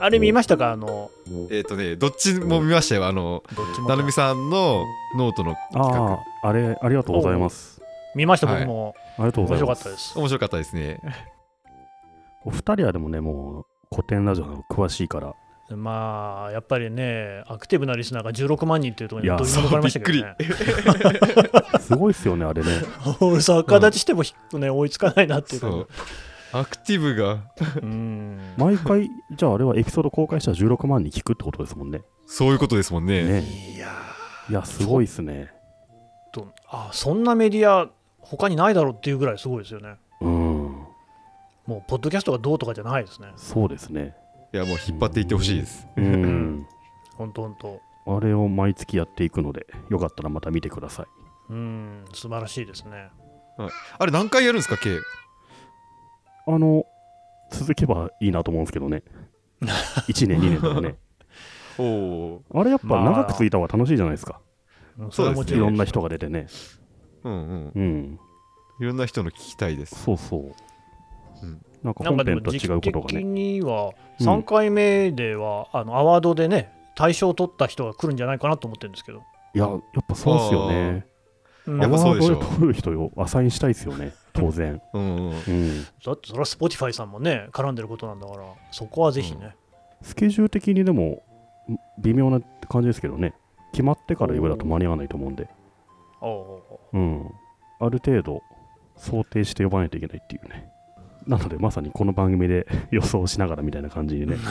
あれ見ましたか？あのえっ、とねどっちも見ましたよ。あのなるみさんのノートの企画。あれ、ありがとうございます。見ました？はい。僕も。ありがとうご面ざいます。白かったです。面白かったですね。お二人はでもね、もうコテンラジオの詳しいから、まあやっぱりねアクティブなリスナーが16万人っていうところにどぎも抜かれましたけどね。すごいっすよね、あれね。俺逆立ちしてもひ、ね、追いつかないなっていうかそう。アクティブが。うん。毎回、じゃああれはエピソード公開したら16万に聞くってことですもんね。そういうことですもんね。ね。いやいや、すごいっすね。ーとあそんなメディア他にないだろうっていうぐらいすごいですよね。うん、もうポッドキャストがどうとかじゃないですね。そうですね。いやもう引っ張っていってほしいですうん。ほんとほんとあれを毎月やっていくので、よかったらまた見てください。うん素晴らしいですねあれ何回やるんですか K あの、続けばいいなと思うんですけどね。1年、2年とかね。おおあれやっぱまあ長く続いた方が楽しいじゃないですか。うんそうですねいろんな人が出てね。うんうんうん。いろんな人の聞きたいですそうそう。うんなんか本編と違うことがね。にはうん3回目では、あのアワードでね大賞を取った人が来るんじゃないかなと思ってるんですけど、いや、やっぱそうっすよね。うんやっぱそうでしょアワード取る人をアサインしたいですよね、当然。うんうんうん。だってそれは Spotify さんもね絡んでることなんだからそこはぜひね、スケジュール的にでもん微妙な感じですけどね。決まってから言うだと間に合わないと思うんで。おうおうん。ある程度想定して呼ばないといけないっていうね。なのでまさにこの番組で 予想しながらみたいな感じにね。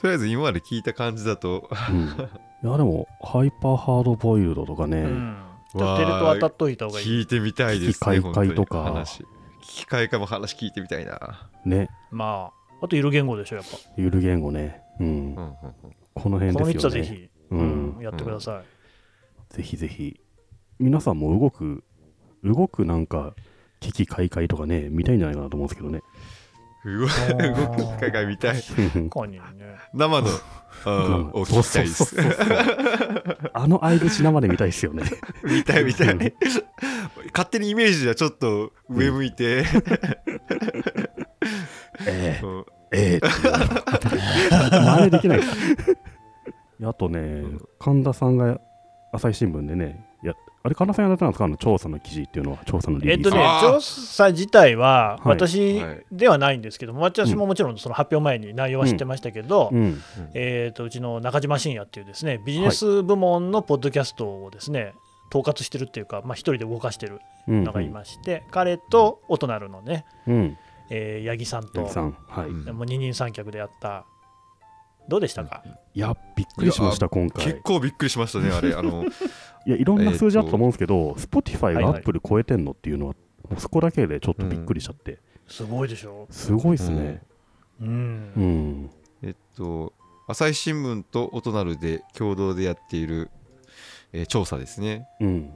とりあえず今まで聞いた感じだとうん。いやでも、ハイパーハードボイルドとかね、ううんちょっとテレ東当たっといた方がいい聞いてみたいですね聞き開会とか本当に話聞き開会も話聞いてみたいなね、まああとゆる言語でしょやっぱゆる言語ね。うん。うんうんうんこの辺この3つですよね。はぜひ、ううんん。やってください、ぜひぜひ。皆さんも動く、動くなんか、危機開会とかね、見たいんじゃないかなと思うんですけどね。うわー。動く機会が見たい。確かにね。生のうんを聞きたいです。あの相槌生で見たいですよね。見たい見たい。勝手にイメージはちょっと上向いて、ええ。うん。ええ真似できない。あとね、神田さんが朝日新聞でね、やあれ、神田さんやったんですか？あの調査の記事っていうのは、調査のリリース。えっとね調査自体ははい。私はいではないんですけども、私ももちろんその発表前に内容は知ってましたけど、うん、えー、とうちの中島信也っていうですねビジネス部門のポッドキャストをですね、統括してるっていうか、まあ、一人で動かしてるうん、のがいまして、彼とおとなるのね、うん、えー八木さんとさん、はい。うん。もう二人三脚でやった。どうでしたか、いや、びっくりしました、今回。結構びっくりしましたねあれ。あのいや、いろんな数字あったと思うんですけど、Spotify はいはいが Apple 超えてんのっていうのは、もうそこだけでちょっとびっくりしちゃって、すごいでしょすごいですね。うん、うん。えっと朝日新聞とオトナルで共同でやっている、えー調査ですねうん。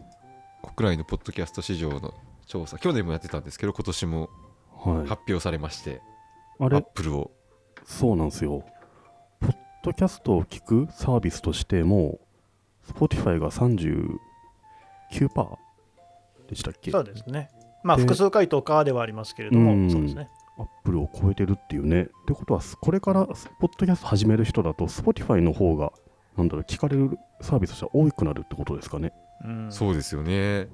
国内のポッドキャスト市場の調査去年もやってたんですけど今年もはい。発表されまして、あれ？アッ、プルをそうなんですよ。ポッドキャストを聞くサービスとしても、Spotify が39%でしたっけ？そうですね。まあで複数回答かではありますけれども、うん。そうですね。アップルを超えてるっていうね。ってことは、これからポッドキャスト始める人だと、Spotify の方が、なんだろう、聞かれるサービスとしては多くなるってことですかね？うん。そうですよね。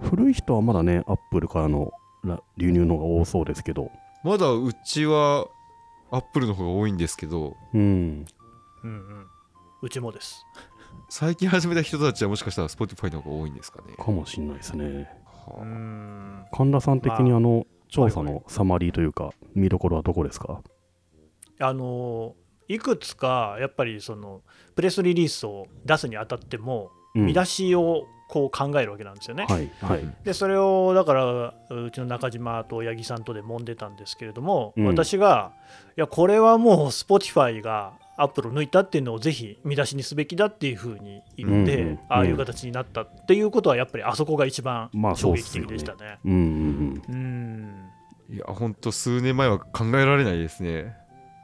古い人はまだね、アップルからのら流入の方が多そうですけど、まだうちはアップルの方が多いんですけど。うん、うんうんうちもです。最近始めた人たちはもしかしたら Spotify の方が多いんですかね。かもしんないですね。はあ。うん神田さん的にまああの、調査はいのサマリーというか、見どころはどこですか？あのいくつかやっぱりそのプレスリリースを出すにあたってもうん。見出しをこう考えるわけなんですよね。はい、はい。でそれをだからうちの中島と八木さんとで揉んでたんですけれども、うん。私がいやこれはもう Spotify がアップルを抜いたっていうのをぜひ見出しにすべきだっていうふうに言って、うんうんああいう形になったっていうことはやっぱりあそこが一番まあそ衝撃的でしたね。うんうんうん。いやほんと数年前は考えられないですね。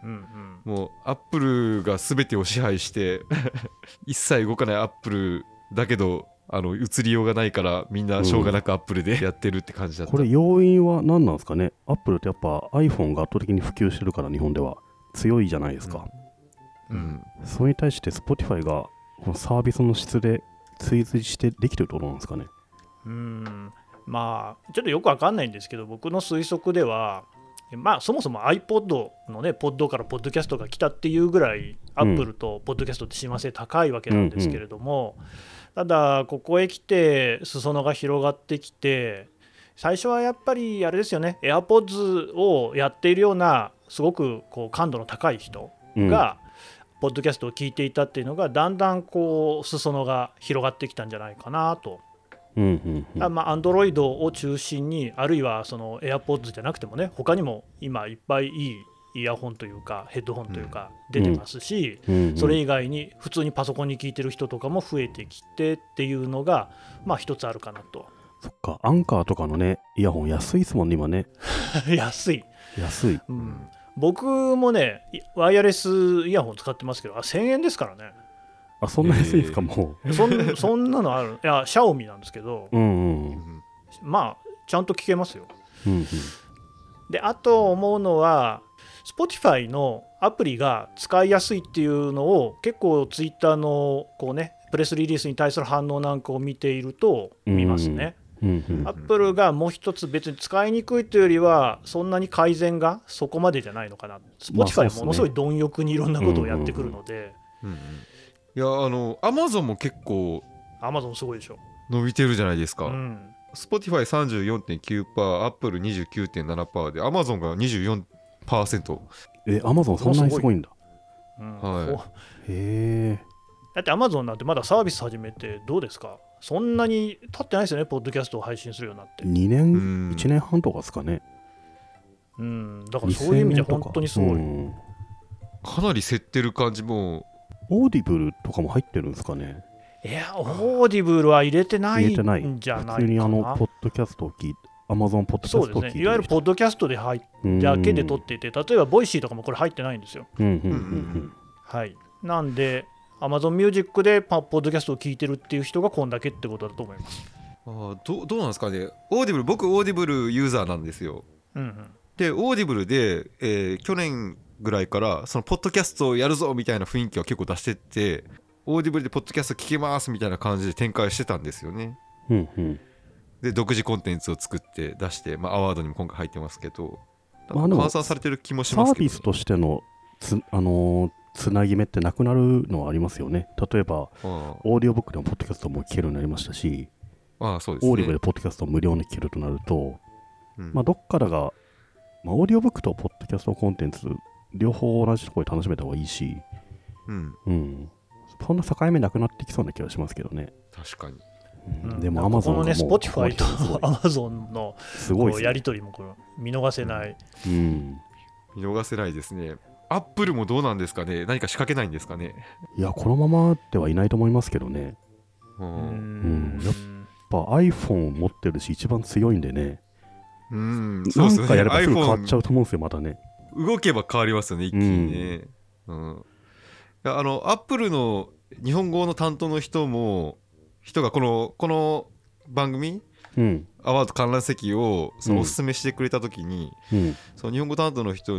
うんもうアップルが全てを支配して 一切動かないアップルだけどあの移りようがないからみんなしょうがなくアップルでやってるって感じだった、これ要因は何なんですかね？アップルってやっぱ iPhone が圧倒的に普及してるから日本では。強いじゃないですか、うんそれに対して Spotify がこのサービスの質で追随してできてるとなんですかね。うん。まあちょっとよくわかんないんですけど僕の推測ではまあそもそも iPod のねポッドからポッドキャストが来たっていうぐらい、アップルとポッドキャストって親和性高いわけなんですけれども、ただここへ来て裾野が広がってきて最初はやっぱりあれですよね AirPods をやっているようなすごくこう感度の高い人うん。が、ポッドキャストを聞いていたっていうのがだんだんこう裾野が広がってきたんじゃないかなと。うんうんうん。あまあ、Android を中心にあるいはその AirPods じゃなくてもね他にも今いっぱいいいイヤホンというかヘッドホンというか出てますし、それ以外に普通にパソコンに聞いてる人とかも増えてきてっていうのがまあ一つあるかなと。そっか。アンカーとかのねイヤホン安いですもんね今ね。安い、安い。うん、僕もねいワイヤレスイヤホン使ってますけどあ1000円ですからね。あそんな安いんですか、もそんそんなのある。いやシャオミなんですけど。ううんうん。まあちゃんと聞けますよ。うんうん。であと思うのは Spotify のアプリが使いやすいっていうのを結構 Twitter のこうねプレスリリースに対する反応なんかを見ていると見ますね。アップルがもう一つ別に使いにくいというよりはそんなに改善がそこまでじゃないのかな。まあそうっ Spotify すね。ものすごい貪欲にいろんなことをやってくるので、いやあのアマゾンも結構 Amazon すごいでしょ。伸びてるじゃないですか、うん、Spotify34.9%、Apple 29.7%で、Amazon が24%。えアマゾンそんなにすごいんだ。うん。はい。こうへえ。だって Amazon なんてまだサービス始めてどうですか？そんなに経ってないですよね、ポッドキャストを配信するようになって。2う年ん。1年半とかですかね。うん、だからそういう意味じゃ本当にすごい。うんかなり競ってる感じも、オーディブルとかも入ってるんですかね。いや、オーディブルは入れてない入れてないんじゃない。かな。普通にあのポッドキャストを聞いてアマゾンポッドキそうですね、ャストを聞いていわゆるポッドキャストで入だけで撮っていて、例えばボイシーとかもこれ入ってないんですよ。うんうんうんうんうん。はい、なんで、Amazon Music でパポッドキャストを聞いてるっていう人がこんだけってことだと思います。あーどうどうなんですかね、オーディブル、僕、オーディブルユーザーなんですよ。うんうん、で、オーディブルで、えー去年ぐらいから、そのポッドキャストをやるぞみたいな雰囲気は結構出してって、オーディブルでポッドキャスト聞けますみたいな感じで展開してたんですよね。うんうんで、独自コンテンツを作って出して、まあ、アワードにも今回入ってますけど、換算されてる気もしサますけど、ービスとしてのつ,、あのーつなぎ目ってなくなるのはありますよね。例えばあオーディオブックでもポッドキャストも聞けるようになりましたし、あああそうですね。オーディブルでポッドキャストを無料に聞けるとなると、うん。まあ、どっからが、まあ、オーディオブックとポッドキャストコンテンツ両方同じところで楽しめた方がいいし、うん、うん、そんな境目なくなってきそうな気がしますけどね、確かに。うん。うん。でもアマゾンこのね、Spotify とすごい Amazon のすごいね。やり取りもこれ見逃せない。うん。見逃せないですね。アップルもどうなんですかね？何か仕掛けないんですかね？いやこのままではいないと思いますけどね。ううん。んやっぱ iPhone 持ってるし一番強いんでね。うん、そうですね。なんかやればすぐ変わっちゃうと思うんですよまたね。動けば変わりますよね、一気にね。うん。いやあの、アップルの日本語の担当の人も、人がこの、この番組、うん。アワード観覧席をそのうんおすすめしてくれたときに、うん。その日本語担当の人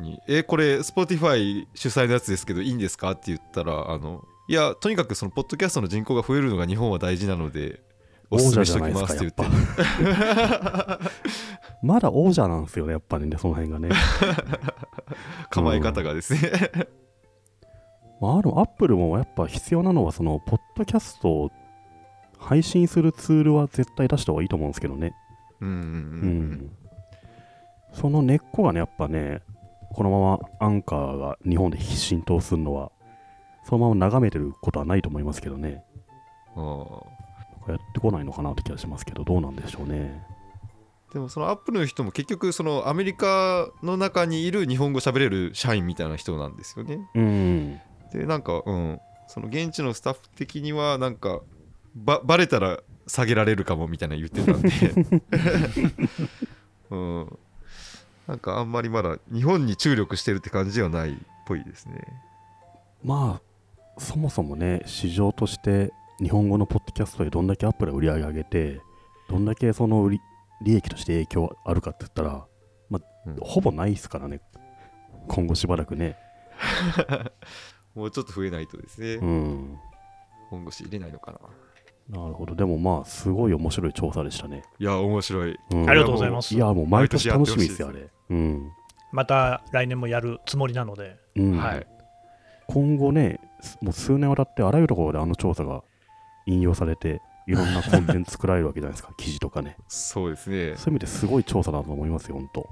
に、え、これ、Spotify 主催のやつですけど、いいんですか？って言ったら、あの、いや、とにかくその、ポッドキャストの人口が増えるのが日本は大事なので、おすすめしときますって言って。まだ王者なんですよねやっぱりねその辺がね 構え方がですね。まあ、あるアップルもやっぱ必要なのはそのポッドキャストを配信するツールは絶対出した方がいいと思うんですけどねううんうんうんその根っこがねやっぱねこのままアンカーが日本で浸透するのはそのまま眺めてることはないと思いますけどね。うん。やってこないのかなって気がしますけどどうなんでしょうね。でもそのアップルの人も結局そのアメリカの中にいる日本語喋れる社員みたいな人なんですよね。うん。でなんかうん。その現地のスタッフ的にはなんかばバレたら下げられるかもみたいな言ってたんで、うん、なんかあんまりまだ日本に注力してるって感じではないっぽいですね。まあそもそもね市場として日本語のポッドキャストでどんだけアップルが売り上げ上げてどんだけその売り利益として影響あるかって言ったら、まあうん。ほぼないですからね。今後しばらくね。もうちょっと増えないとですね、うん。本腰入れないのかな。なるほど。でもまあすごい面白い調査でしたね、いや面白い。うん。ありがとうございます。いやもう毎年楽しみですよあ毎れうん、また来年もやるつもりなので、うん。はい。今後ねすもう数年わたってあらゆるところであの調査が引用されていろんなコンテンツ作られるわけじゃないですか。記事とかね。そうですね。そういう意味ですごい調査だと思いますよ本当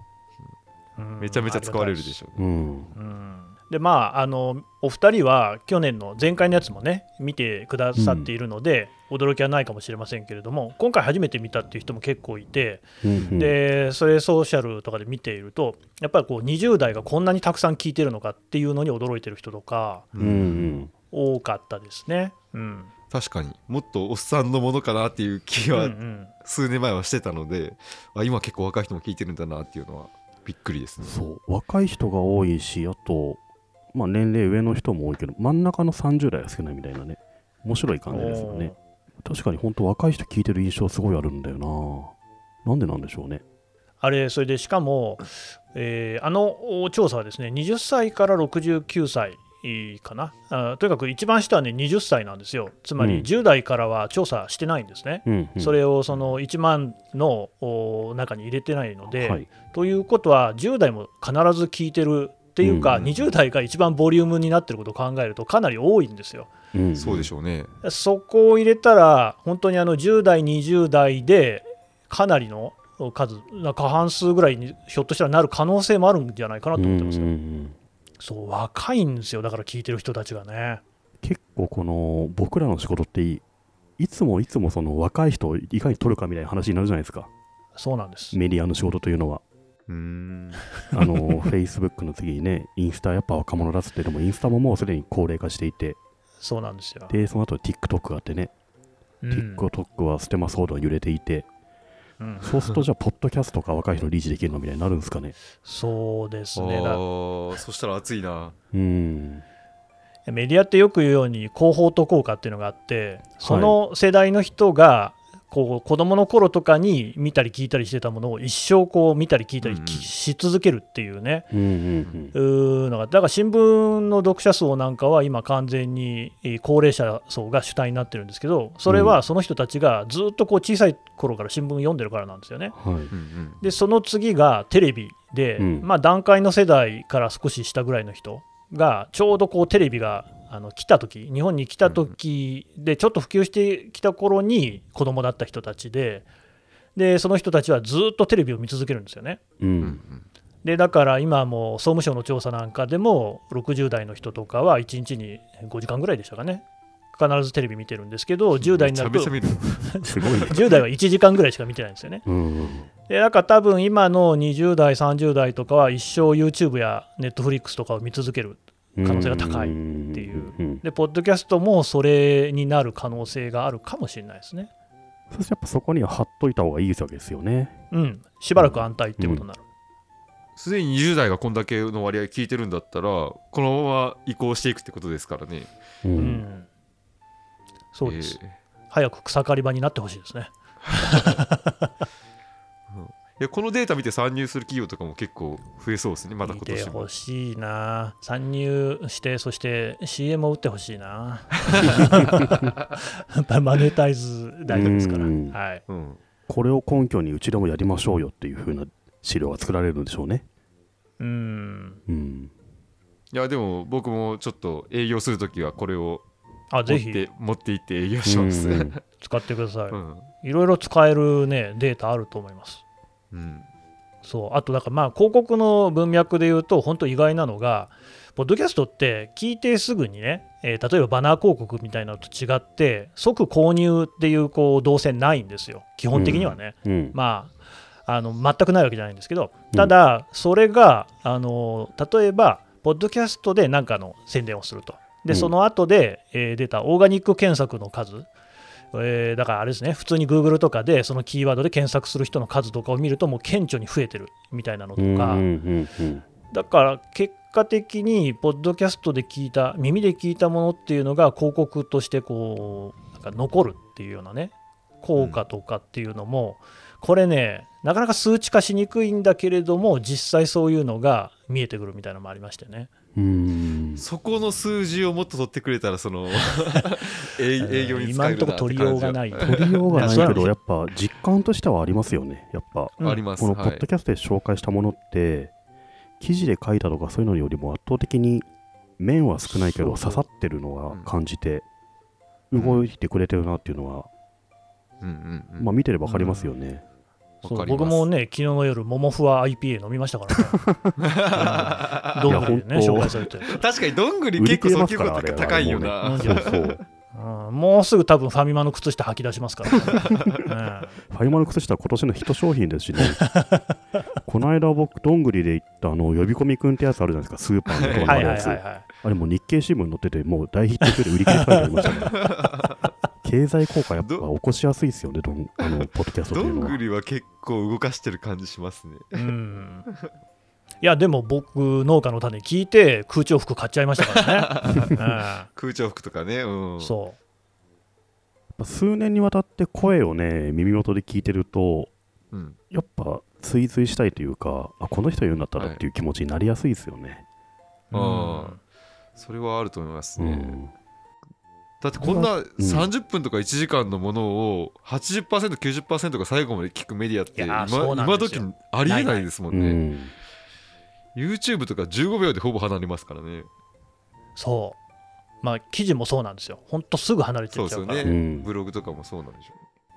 うん。めちゃめちゃ使われるでしょうね。うん。うんでまああのお二人は去年の前回のやつもね見てくださっているので、驚きはないかもしれませんけれども今回初めて見たっていう人も結構いて、うんうん。でそれソーシャルとかで見ているとやっぱりこう20代がこんなにたくさん聞いてるのかっていうのに驚いてる人とかうんうん。多かったですね。うん。確かに。もっとおっさんのものかなっていう気はうんうん。数年前はしてたので、あ今結構若い人も聞いてるんだなっていうのはびっくりですね。そう。若い人が多いしあと、まあ、年齢上の人も多いけど真ん中の30代は少ないみたいなね面白い感じですよね。確かに本当若い人聞いてる印象すごいあるんだよな。なんでなんでしょうね。あれそれでしかも、えーあの調査はですね20歳から69歳かな。あとにかく一番下はね20歳なんですよ。つまりうん。10代からは調査してないんですね、うん、うん、それをその1万のお中に入れてないので、はい。ということは10代も必ず聞いてるっていうか、うん。20代が一番ボリュームになってることを考えるとかなり多いんですよ。うん。そうでしょうね。そこを入れたら本当にあの10代20代でかなりの数過半数ぐらいにひょっとしたらなる可能性もあるんじゃないかなと思ってますよ、うんうんうん。そう若いんですよ。だから聞いてる人たちがね。結構この僕らの仕事っていいつもいつもその若い人をいかに取るかみたいな話になるじゃないですか。そうなんです。メディアの仕事というのはうーん。あの Facebook の次にねインスタやっぱ若者だっつってでもインスタももうすでに高齢化していて。そうなんですよ、でその後 TikTok があってね、うん。TikTok はステマ騒動が揺れていて。うん。そうするとじゃあポッドキャストか若い人のリーチできるのみたいになるんですかね。そうですあねだーそしたら熱いな。うん。メディアってよく言うように広報と効果っていうのがあってその世代の人がこう子供の頃とかに見たり聞いたりしてたものを一生こう見たり聞いたりし続けるっていうね、うのがだから新聞の読者層なんかは今完全にえー高齢者層が主体になってるんですけどそれはその人たちがずっとこう小さい頃から新聞読んでるからなんですよね。でその次がテレビで、うん。まあ、段階の世代から少し下ぐらいの人がちょうどこうテレビがあの来た時日本に来た時でちょっと普及してきた頃に子供だった人たちででその人たちはずっとテレビを見続けるんですよね。ううん。んでだから今も総務省の調査なんかでも60代の人とかは1日に5時間ぐらいでしたかね。必ずテレビ見てるんですけど10代になるとめちゃめちゃ見る。すごいね。10代は1時間ぐらいしか見てないんですよね。でだから多分今の20代、30代とかは一生 YouTube や Netflix とかを見続ける。可能性が高いっていう。うんで、ポッドキャストもそれになる可能性があるかもしれないですね。そしてやっぱそこには貼っといた方がいいわけですよね。うん、しばらく安泰っていうことになる。すでに20代がこんだけの割合聞いてるんだったらこのまま移行していくってことですからね。ううんん、そうです、えー。早く草刈り場になってほしいですね。いやこのデータ見て参入する企業とかも結構増えそうですねまだ今年もほしいな。参入して、そして CM を打ってほしいな。やっぱりマネタイズ大事ですから。うんはい。うんこれを根拠にうちでもやりましょうよっていう風な資料が作られるんでしょうねうん。うんいやでも僕もちょっと営業するときはこれをあ、持っぜひて持って行って営業しますうんうねん使ってください。うんいろいろ使えるね、データあると思います。うん。そう。あとだからまあ広告の文脈で言うと本当意外なのがポッドキャストって聞いてすぐにね、えー例えばバナー広告みたいなのと違って即購入っていうこう動線ないんですよ。基本的にはね、うん。まああの全くないわけじゃないんですけどただそれがあの例えばポッドキャストで何かの宣伝をすると。でうん。その後で、えー出たオーガニック検索の数えーだからあれですね、普通に Google とかでそのキーワードで検索する人の数とかを見ると、もう顕著に増えてるみたいなのとか、だから結果的に、ポッドキャストで聞いた、耳で聞いたものっていうのが、広告としてこうなんか残るっていうようなね効果とかっていうのも、これねなかなか数値化しにくいんだけれども実際そういうのが見えてくるみたいなのもありましてね。うーん。そこの数字をもっと取ってくれたらその 営営業に使今んとこえるなって取りようがない。取りようがない。けど、いやっぱ実感としてはありますよね。やっぱ、うんあります。このポはい。ッドキャストで紹介したものって、記事で書いたとかそういうのよりも圧倒的に面は少ないけど刺さってるのはうん感じて、うん。動いてくれてるなっていうのは、うんうんうん。まあ見てれば分かりますよね。そう僕もね、昨日の夜、桃ふわ IPA 飲みましたからね。どんぐりでね、紹介されて。確かにどんぐり結構訴求度高いよな、うんそうそう。うんもうすぐ多分ファミマの靴下履き出しますから、ね ファイマの靴下は今年のヒット商品ですしね。この間僕、どんぐりで行ったあの呼び込みくんってやつあるじゃないですか、スーパーのところにあるやつ。はいはいはい。あれもう日経新聞に載ってて、もう大ヒット中で売り切れ書いてありましたから。経済効果やっぱ起こしやすいですよね、どん あのポッドキャストというのはどんぐ。りは結構動かしてる感じしますねうんいや、でも僕、農家の種聞いて、空調服買っちゃいましたからね。空調服とかねううんん、そ数年にわたって声をね、耳元で聞いてると、うんやっぱ追随したいというか、あこの人言うんだったらっていう気持ちになりやすいですよね。う。あそれはあると思いますね、うんだってこんな30分とか1時間のものを 80%90% が最後まで聞くメディアって今今時ありえないですもんね、うん YouTube とか15秒でほぼ離れますからね。そう。まあ、記事もそうなんですよ。ほんとすぐ離れてそうっちゃうから。ですよね、うん。ブログとかもそうなんでしょ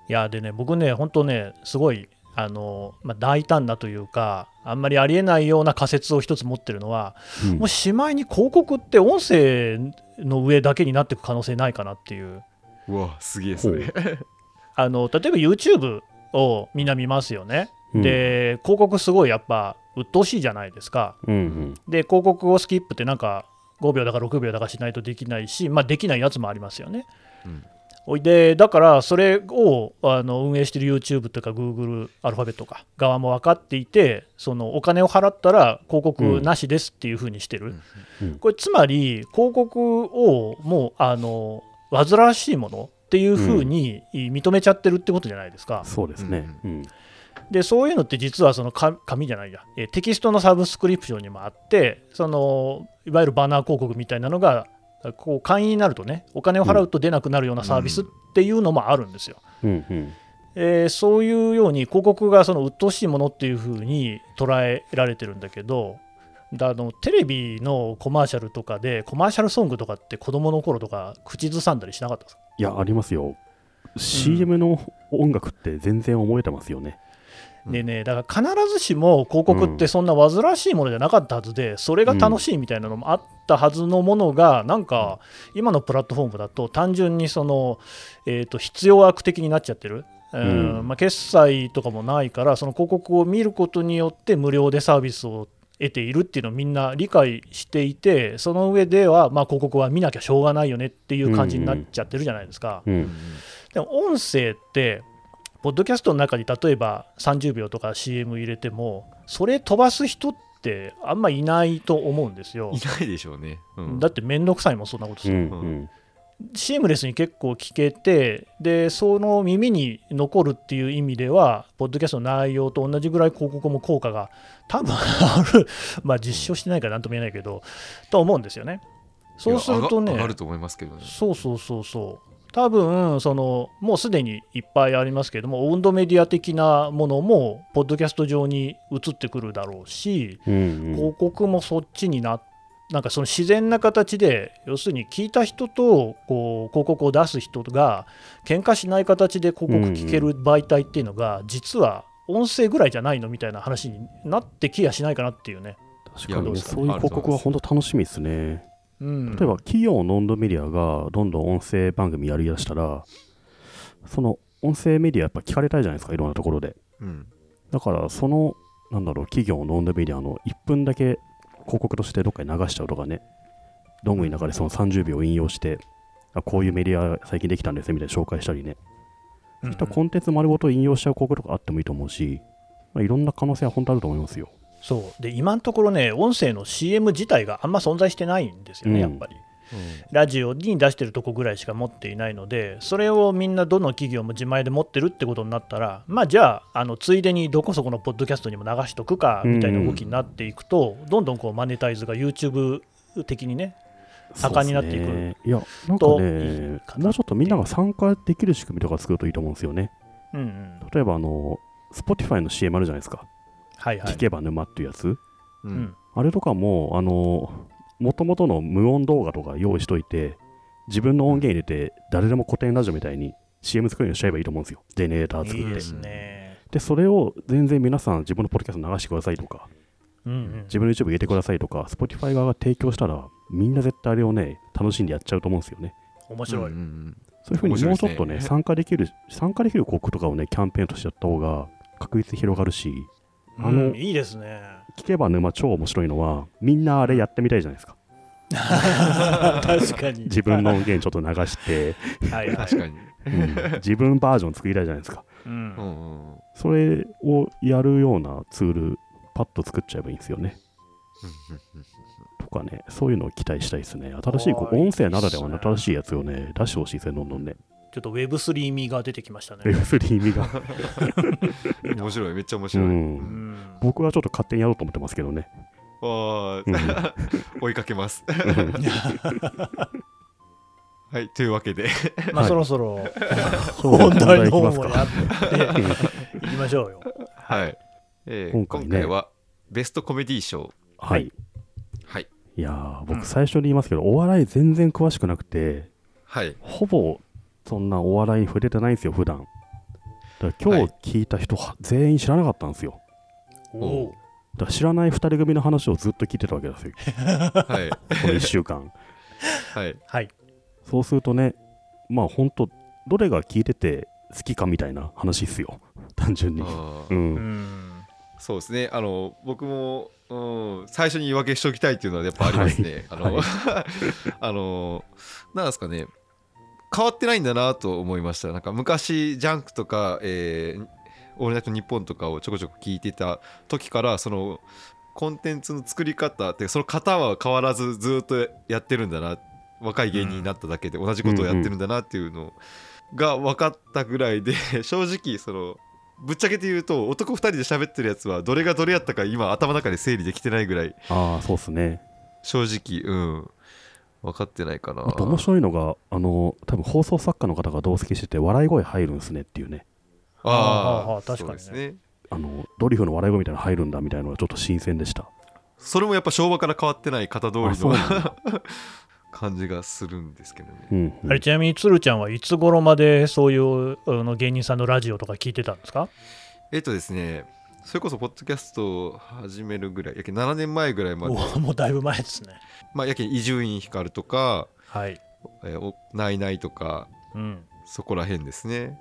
いやでね僕ね本当ねすごいあの、まあ、大胆なというかあんまりありえないような仮説を一つ持ってるのは、うん。もうしまいに広告って音声の上だけになっていく可能性ないかなっていう。ううわすげえそれ。あの例えば YouTube をみんな見ますよね、うん。で広告すごいやっぱ鬱陶しいじゃないですか。うんうん。で広告をスキップってなんか5秒だか6秒だかしないとできないし、まあ、できないやつもありますよね。うんでだからそれをあの運営している YouTube とか Google アルファベットか側も分かっていてそのお金を払ったら広告なしですっていうふうにしてる、うんこれつまり広告をもうあの煩わしいものっていうふうに認めちゃってるってことじゃないですか、そうですね。うんでそういうのって実はそのか紙じゃないや。えテキストのサブスクリプションにもあってそのいわゆるバナー広告みたいなのがこう会員になるとねお金を払うと出なくなるようなサービスっていうのもあるんですよ。うんうんえーそういうように広告がその鬱陶しいものっていうふうに捉えられてるんだけどだあのテレビのコマーシャルとかでコマーシャルソングとかって子供の頃とか口ずさんだりしなかったですか？いや、ありますよ。CM の音楽って全然覚えてますよね。うんでね、だから必ずしも広告ってそんな煩わしいものじゃなかったはずで、それが楽しいみたいなのもあったはずのものが、なんか今のプラットフォームだと単純にその、えー、と必要悪的になっちゃってる。うん。うん。まあ、決済とかもないから、その広告を見ることによって無料でサービスを得ているっていうのをみんな理解していて、その上では、まあ、広告は見なきゃしょうがないよねっていう感じになっちゃってるじゃないですか。うん。でも音声って、ポッドキャストの中に例えば30秒とか CM 入れても、それ飛ばす人ってあんまいないと思うんですよ。い。ないでしょうね、うん。だってめんどくさいもん、そんなことすうる、ん。うん。シームレスに結構聞けて、で、その耳に残るっていう意味では、ポッドキャストの内容と同じぐらい広告も効果が多分ある、まあ実証してないからなんとも言えないけど、と思うんですよね。そうするとねいや上が上がると思いますけどね。そうそうそうそう。多分そのもうすでにいっぱいありますけれども、温度メディア的なものも、ポッドキャスト上に移ってくるだろうし、うんうん広告もそっちにななんかその自然な形で、要するに聞いた人とこう広告を出す人が喧嘩しない形で広告聞ける媒体っていうのが、実は音声ぐらいじゃないのみたいな話になってきやしないかなっていうね。確かにね、そういう広告は本当楽しみですね。うん、例えば企業のノンドメディアがどんどん音声番組やりだしたら、その音声メディアやっぱ聞かれたいじゃないですか、いろんなところで。うん。だから、その、なんだろう、企業のノンドメディアの1分だけ広告としてどっかに流しちゃうとかね、どんぐりの中でその30秒引用して、あこういうメディア最近できたんですねみたいな紹介したりね、うん。そういったコンテンツ丸ごと引用しちゃう広告とかあってもいいと思うし、まあ、いろんな可能性は本当あると思いますよ。そう。で今のところね、音声の CM 自体があんま存在してないんですよね、うん。やっぱり。ラジオに出してるとこぐらいしか持っていないのでそれをみんなどの企業も自前で持ってるってことになったらまあじゃああのついでにどこそこのポッドキャストにも流しとくかみたいな動きになっていくと、どんどんこうマネタイズが YouTube 的にね盛んになっていくね。いや、なんかといねいかな。もうちょっとみんなが参加できる仕組みとか作るといいと思うんですよね。うんうん。例えば、あの、Spotify の CM あるじゃないですか。はいはい聞けば沼っていうやつ？ううんんあれとかも、あの、もともとの無音動画とか用意しといて、自分の音源入れて、誰でも古典ラジオみたいに CM 作るようにしちゃえばいいと思うんですよ。ジェネレーター作って。いいですねで、それを全然皆さん自分のポッドキャスト流してくださいとか、うんうん自分の YouTube 入れてくださいとか、Spotify 側が提供したら、みんな絶対あれをね、楽しんでやっちゃうと思うんですよね。面白い、うんうんそういうふうにもうちょっとね、ね参加できる、参加できる国とかをね、キャンペーンとしてやった方が確率広がるし、あのうんいいですね聞けば沼超面白いのは、みんなあれやってみたいじゃないですか。確かに自分の音源ちょっと流して、はいはい確かにうん自分バージョン作りたいじゃないですか。うんうんうんそれをやるようなツール、パッと作っちゃえばいいんですよね。とかね、そういうのを期待したいですね。新しいこう音声ならではの新しいやつをね、出してほしいですね、どんどんね。ちょっと Web3 味が出てきましたね。Web3 意味が。う ん面白い。めっちゃ面う。白い、うん。ん。僕はちょっと勝手にやろうと思ってますけどね。あうん。ー 追いかけます。はいというわけで。まあはいそろそろ本題の。方もやっていきましょうよ。はい、えー今回ね。今回はベストコメディ賞はい。はい。いやー、うん僕最初に言いますけど、お笑い全然詳しくなくて、はい。ほぼそんなお笑いに触れてないんですよ、普段。だから今日聞いた人は全員知らなかったんですよ。おおだから知らない2人組の話をずっと聞いてたわけですよ、はい。この1週間。はい。はい。そうするとね、まあ本当、どれが聞いてて好きかみたいな話っすよ、単純に。あう。ー。うん。ん。そうですね。あの僕も、うん、最初に言い訳しておきたいっていうのはやっぱありますね、あの、はい。あのなんですかね変わってないんだなと思いました。なんか昔ジャンクとか、えーオールナイトニッポンとかをちょこちょこ聞いてた時からそのコンテンツの作り方ってその型は変わらずずっとやってるんだな若い芸人になっただけで同じことをやってるんだなっていうのが分かったぐらいで 正直そのぶっちゃけて言うと男2人で喋ってるやつはどれがどれやったか今頭の中で整理できてないぐらい。ああ、そうっすね。正直うん分かってないかな。あと面白いのが、あの、多分放送作家の方が同席してて、笑い声入るんですねっていうね。ああ確かにね。そうですね。あの、ドリフの笑い声みたいなの入るんだみたいなのがちょっと新鮮でした。それもやっぱ昭和から変わってない型通りの 感じがするんですけどね。うん、うん。あれちなみに鶴ちゃんはいつ頃までそういうあの芸人さんのラジオとか聞いてたんですか？えっとですねそれこそポッドキャストを始めるぐらいやけん7年前ぐらいまで。おもうだいぶ前ですね。まあやけん伊集院光とかはい、えーおないないとかうん、そこら辺ですね。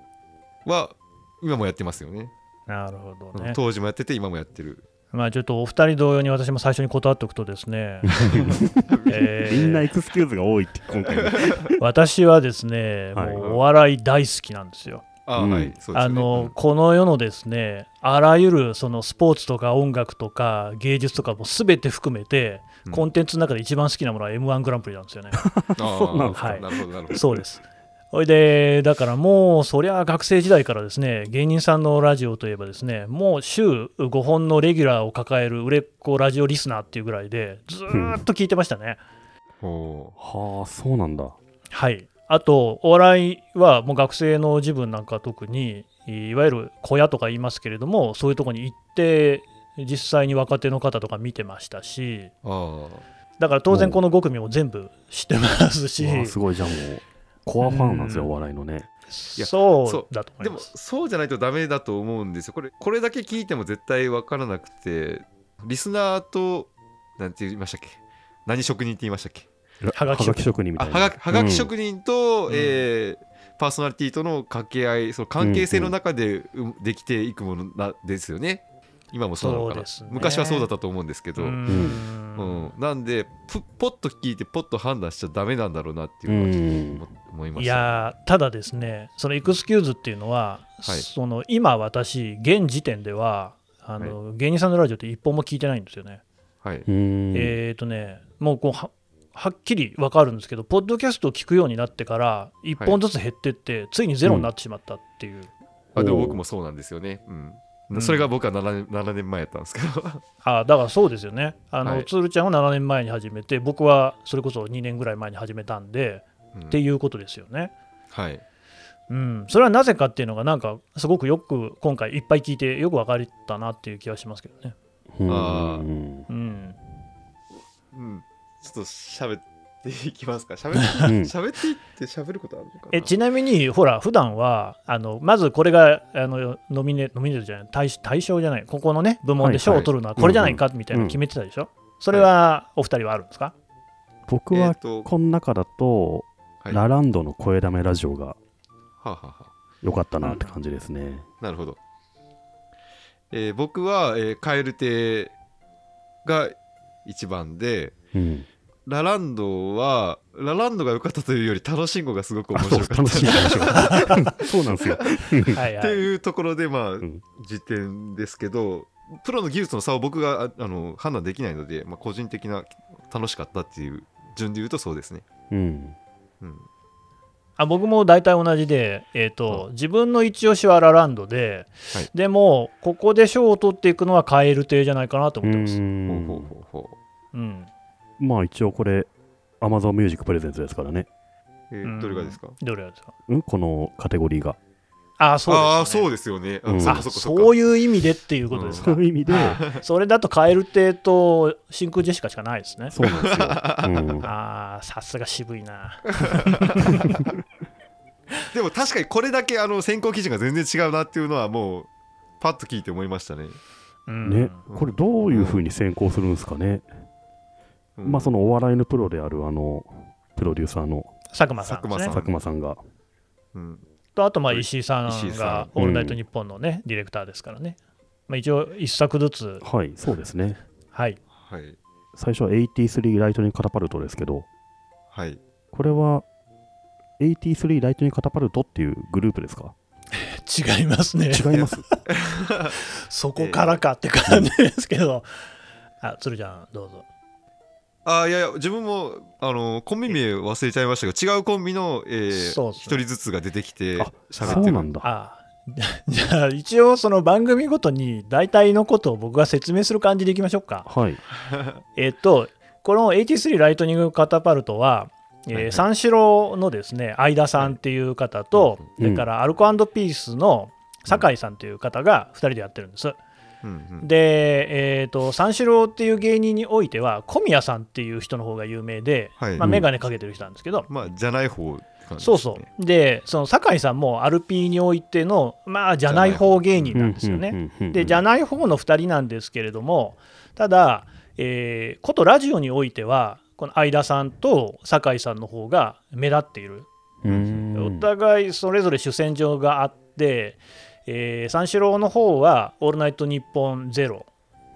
は今もやってますよね。なるほどね。当時もやってて今もやってる。まあちょっとお二人同様に私も最初に断っておくとですね、えー。みんなエクスキューズが多いって今回 私はですね、はい。もうお笑い大好きなんですよ。あ、うん。はいあのこの世のですねあらゆるそのスポーツとか音楽とか芸術とかも全て含めて、うん。コンテンツの中で一番好きなものは m 1グランプリなんですよね。あそうなんですか。なるほどなるほど。そうです。それでだからもうそりゃ学生時代からですね芸人さんのラジオといえばですねもう週5本のレギュラーを抱える売れっ子ラジオリスナーっていうぐらいでずーっと聞いてましたね。おはあそうなんだ。はい、あとお笑いはもう学生の自分なんかは特にいわゆる小屋とか言いますけれどもそういうところに行って実際に若手の方とか見てましたしあだから当然この5組も全部知ってますし。すごいじゃあもう。コアファンなんですよ、うん。お笑いのね。やそう。だとあでも思います。そうじゃないとダメだと思うんですよ。これこれだけ聞いても絶対分からなくてリスナーとなんて言いましたっけ？何職人って言いましたっけ？はがき。職人職人みたいな。あはがはがき職人、人と、うん。えーパーソナリティとの掛け合いその関係性の中でうできていくものなですよね。今もそうなのかな、ね。昔はそうだったと思うんですけど、ううん。ん。なんでぷポッと聞いてポッと判断しちゃダメなんだろうなっていうのは思思いまいした、やーただですねそのエクスキューズっていうのは、はい。その今私現時点ではあの、芸人さんのラジオって一本も聞いてないんですよね。はい、うん。えっ、とねもうこうははっきり分かるんですけど、ポッドキャストを聞くようになってから、1本ずつ減ってって、ついにゼロになってしまったっていう、あでも僕もそうなんですよね。うんうんそれが僕は 7, 年7年前やったんですけど。あだからそうですよね、あの、はいつーるちゃんは7年前に始めて、僕はそれこそ2年ぐらい前に始めたんで、うんっていうことですよね。はい。うん、それはなぜかっていうのが、なんかすごくよく今回いっぱい聞いて、よく分かったなっていう気がしますけどね。うんあーうんうん、うん。ちょっと喋っていきますか？喋っうん。喋っていって喋ることあるのかな？えちなみに、ほら、普段はあのまずこれがあのノミネノミネートじゃない対、対象じゃない、ここのね、部門で賞を取るのはこれじゃないかみたいなの決めてたでしょ、それはお二人はあるんですか、僕はこの中だと、はい。ラランドの声だめラジオがはあ、はあはあ、良かったなって感じですね。なるほど。えー僕は、えー、カエル亭が一番で、うん、ラランドは、ラランドが良かったというより、楽しんごがすごく面白かった。楽しい話が そうなんですよ。はいはい。っていうところで、まあ、ん時点ですけど、プロの技術の差を僕がああの判断できないので、まあ、個人的な楽しかったっていう順で言うとそうですね。うん、うん、あ僕も大体同じで、えーと自分の一押しはラランドで、はいでも、ここで賞を取っていくのはカエル亭じゃないかなと思ってます。ほううんほうほうほう。うん、まあ一応これ Amazon Music プレゼンツですからね、えーうんどれがですか？どれですか？うん、このカテゴリーが。あそうです、ね、ああ、そうですよね。あうんそっあかそっかそっかそういう意味でっていうことですか、そういう意味で、それだとカエル亭と真空ジェシカしかないですね。そうなんですよ。うん ああ、さすが渋いな。でも確かにこれだけあの選考基準が全然違うなっていうのはもうパッと聞いて思いましたね。うんね、これどういうふうに選考するんですかね？うん。まあそのお笑いのプロであるあのプロデューサーの佐久間さんね。佐久間さん。佐久間さんが、うん。とあとまあ石井さん石井さん。が「オールナイトニッポン」のね、ディレクターですからね。まあ、一応一作ずつ、はい、そうですね。はい、はい。最初は83ライトニングカタパルトですけど、はい。これは83ライトニングカタパルトっていうグループですか？違いますね。違います？そこからかって感じですけど、あ鶴ちゃん、どうぞ。あいやいや自分もあのコンビ名忘れちゃいましたが違うコンビのえーね一人ずつが出てきてあ喋ってるそうなんだ。あじゃあ、一応、その番組ごとに大体のことを僕が説明する感じでいきましょうか。はい。えっと、この83ライトニングカタパルトは、えーはいはい三四郎のですね相田さんっていう方と、うんそれからアルコピースの酒井さんという方が2人でやってるんです。うんうんで、えー、と三四郎っていう芸人においては小宮さんっていう人の方が有名で、はい。まあ、眼鏡かけてる人なんですけど、まあじゃない方って感じですね。そうそう。でその酒井さんもアルピーにおいてのまあじゃない方芸人なんですよね。でじゃない方の2人なんですけれどもただ、えーことラジオにおいてはこの相田さんと酒井さんの方が目立っている、うん。お互いそれぞれ主戦場があって、えー三四郎の方は「オールナイトニッポンゼロ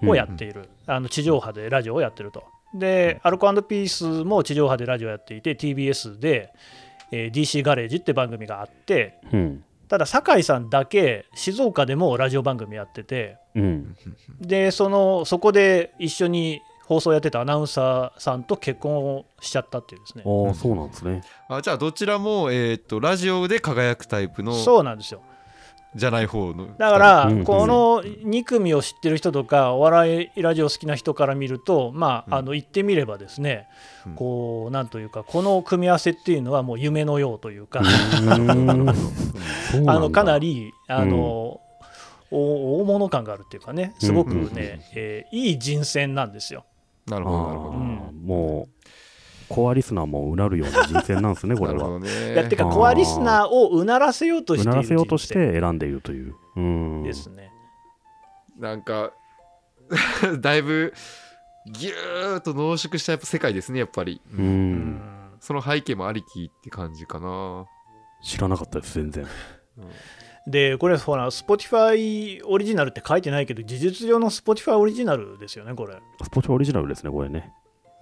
をやっている、あの地上波でラジオをやってると。でアルコピースも地上波でラジオをやっていて TBS で、えー DC ガレージって番組があってうん。ただ酒井さんだけ静岡でもラジオ番組やっててうん。でそのそこで一緒に放送やってたアナウンサーさんと結婚をしちゃったっていうですね。ああそうなんですね。あじゃあどちらもえーっとラジオで輝くタイプのそうなんですよじゃない方のだからうん。この2組を知ってる人とかお笑いラジオ好きな人から見るとまああの言ってみればですねうん。こうなんというかこの組み合わせっていうのはもう夢のようというか あのかなりあの、お大物感があるっていうかねすごくね、うん。えーいい人選なんですよ。なるほどなるほど。あーもうコアリスナーもうなるような人選なんですね これは。いやてかコアリスナーをうならせようとしうなているらせようとし人て選んでいるという。うん。選ですね。なんか だいぶギューッと濃縮したやっぱ世界ですねやっぱり、ううん。んその背景もありきって感じかな、知らなかったです全然。でこれほら Spotify オリジナルって書いてないけど事実上の Spotify オリジナルですよねこれ。スポーツオリジナルですねこれね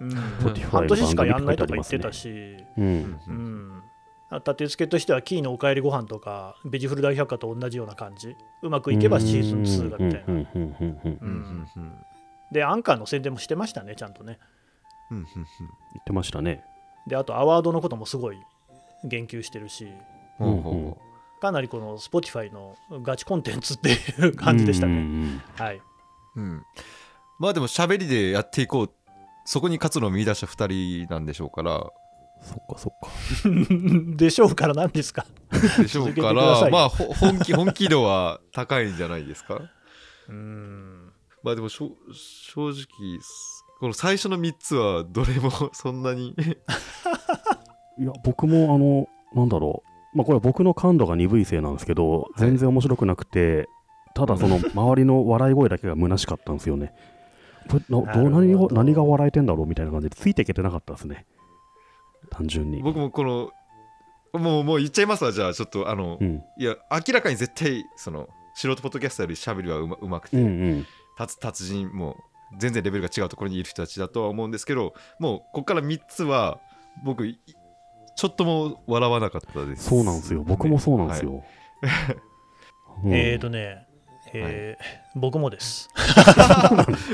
うん。Spotify 半年しかやんないとか言ってたし、うん。立て付けとしてはキーのおかえりご飯とかベジフル大百科と同じような感じ。うまくいけばシーズン2がみたいな。でアンカーの宣伝もしてましたねちゃんとね。うん。うん。言ってましたね。であとアワードのこともすごい言及してるしうん。ほうほうほかなりこの Spotify のガチコンテンツっていう感じでしたね、うん。うん。はい、ううん。まあでも喋りでやっていこうそこに活路を見出した2人なんでしょうからうんそっかそっか。でしょうから何ですか？でしょうからまあほ本気本気度は高いんじゃないですか？うーんまあでも正直この最初の3つはどれも そんなにいや、僕もあの、なんだろう。まあこれは僕の感度が鈍いせいなんですけど、全然面白くなくて、ただその周りの笑い声だけが虚しかったんですよね。これなどう何を何が笑えてんだろうみたいな感じでついていけてなかったですね。単純に。僕もこのもうもう言っちゃいますわじゃあちょっとあの、うん。いや明らかに絶対その素人ポッドキャスターより喋りはうまうまくて、うんうん。達達人も全然レベルが違うところにいる人たちだとは思うんですけどもうここから3つは僕いちょっとも笑わなかったですそうなんですよ。僕もそうなんですよ。うんえーとね、えー僕もです。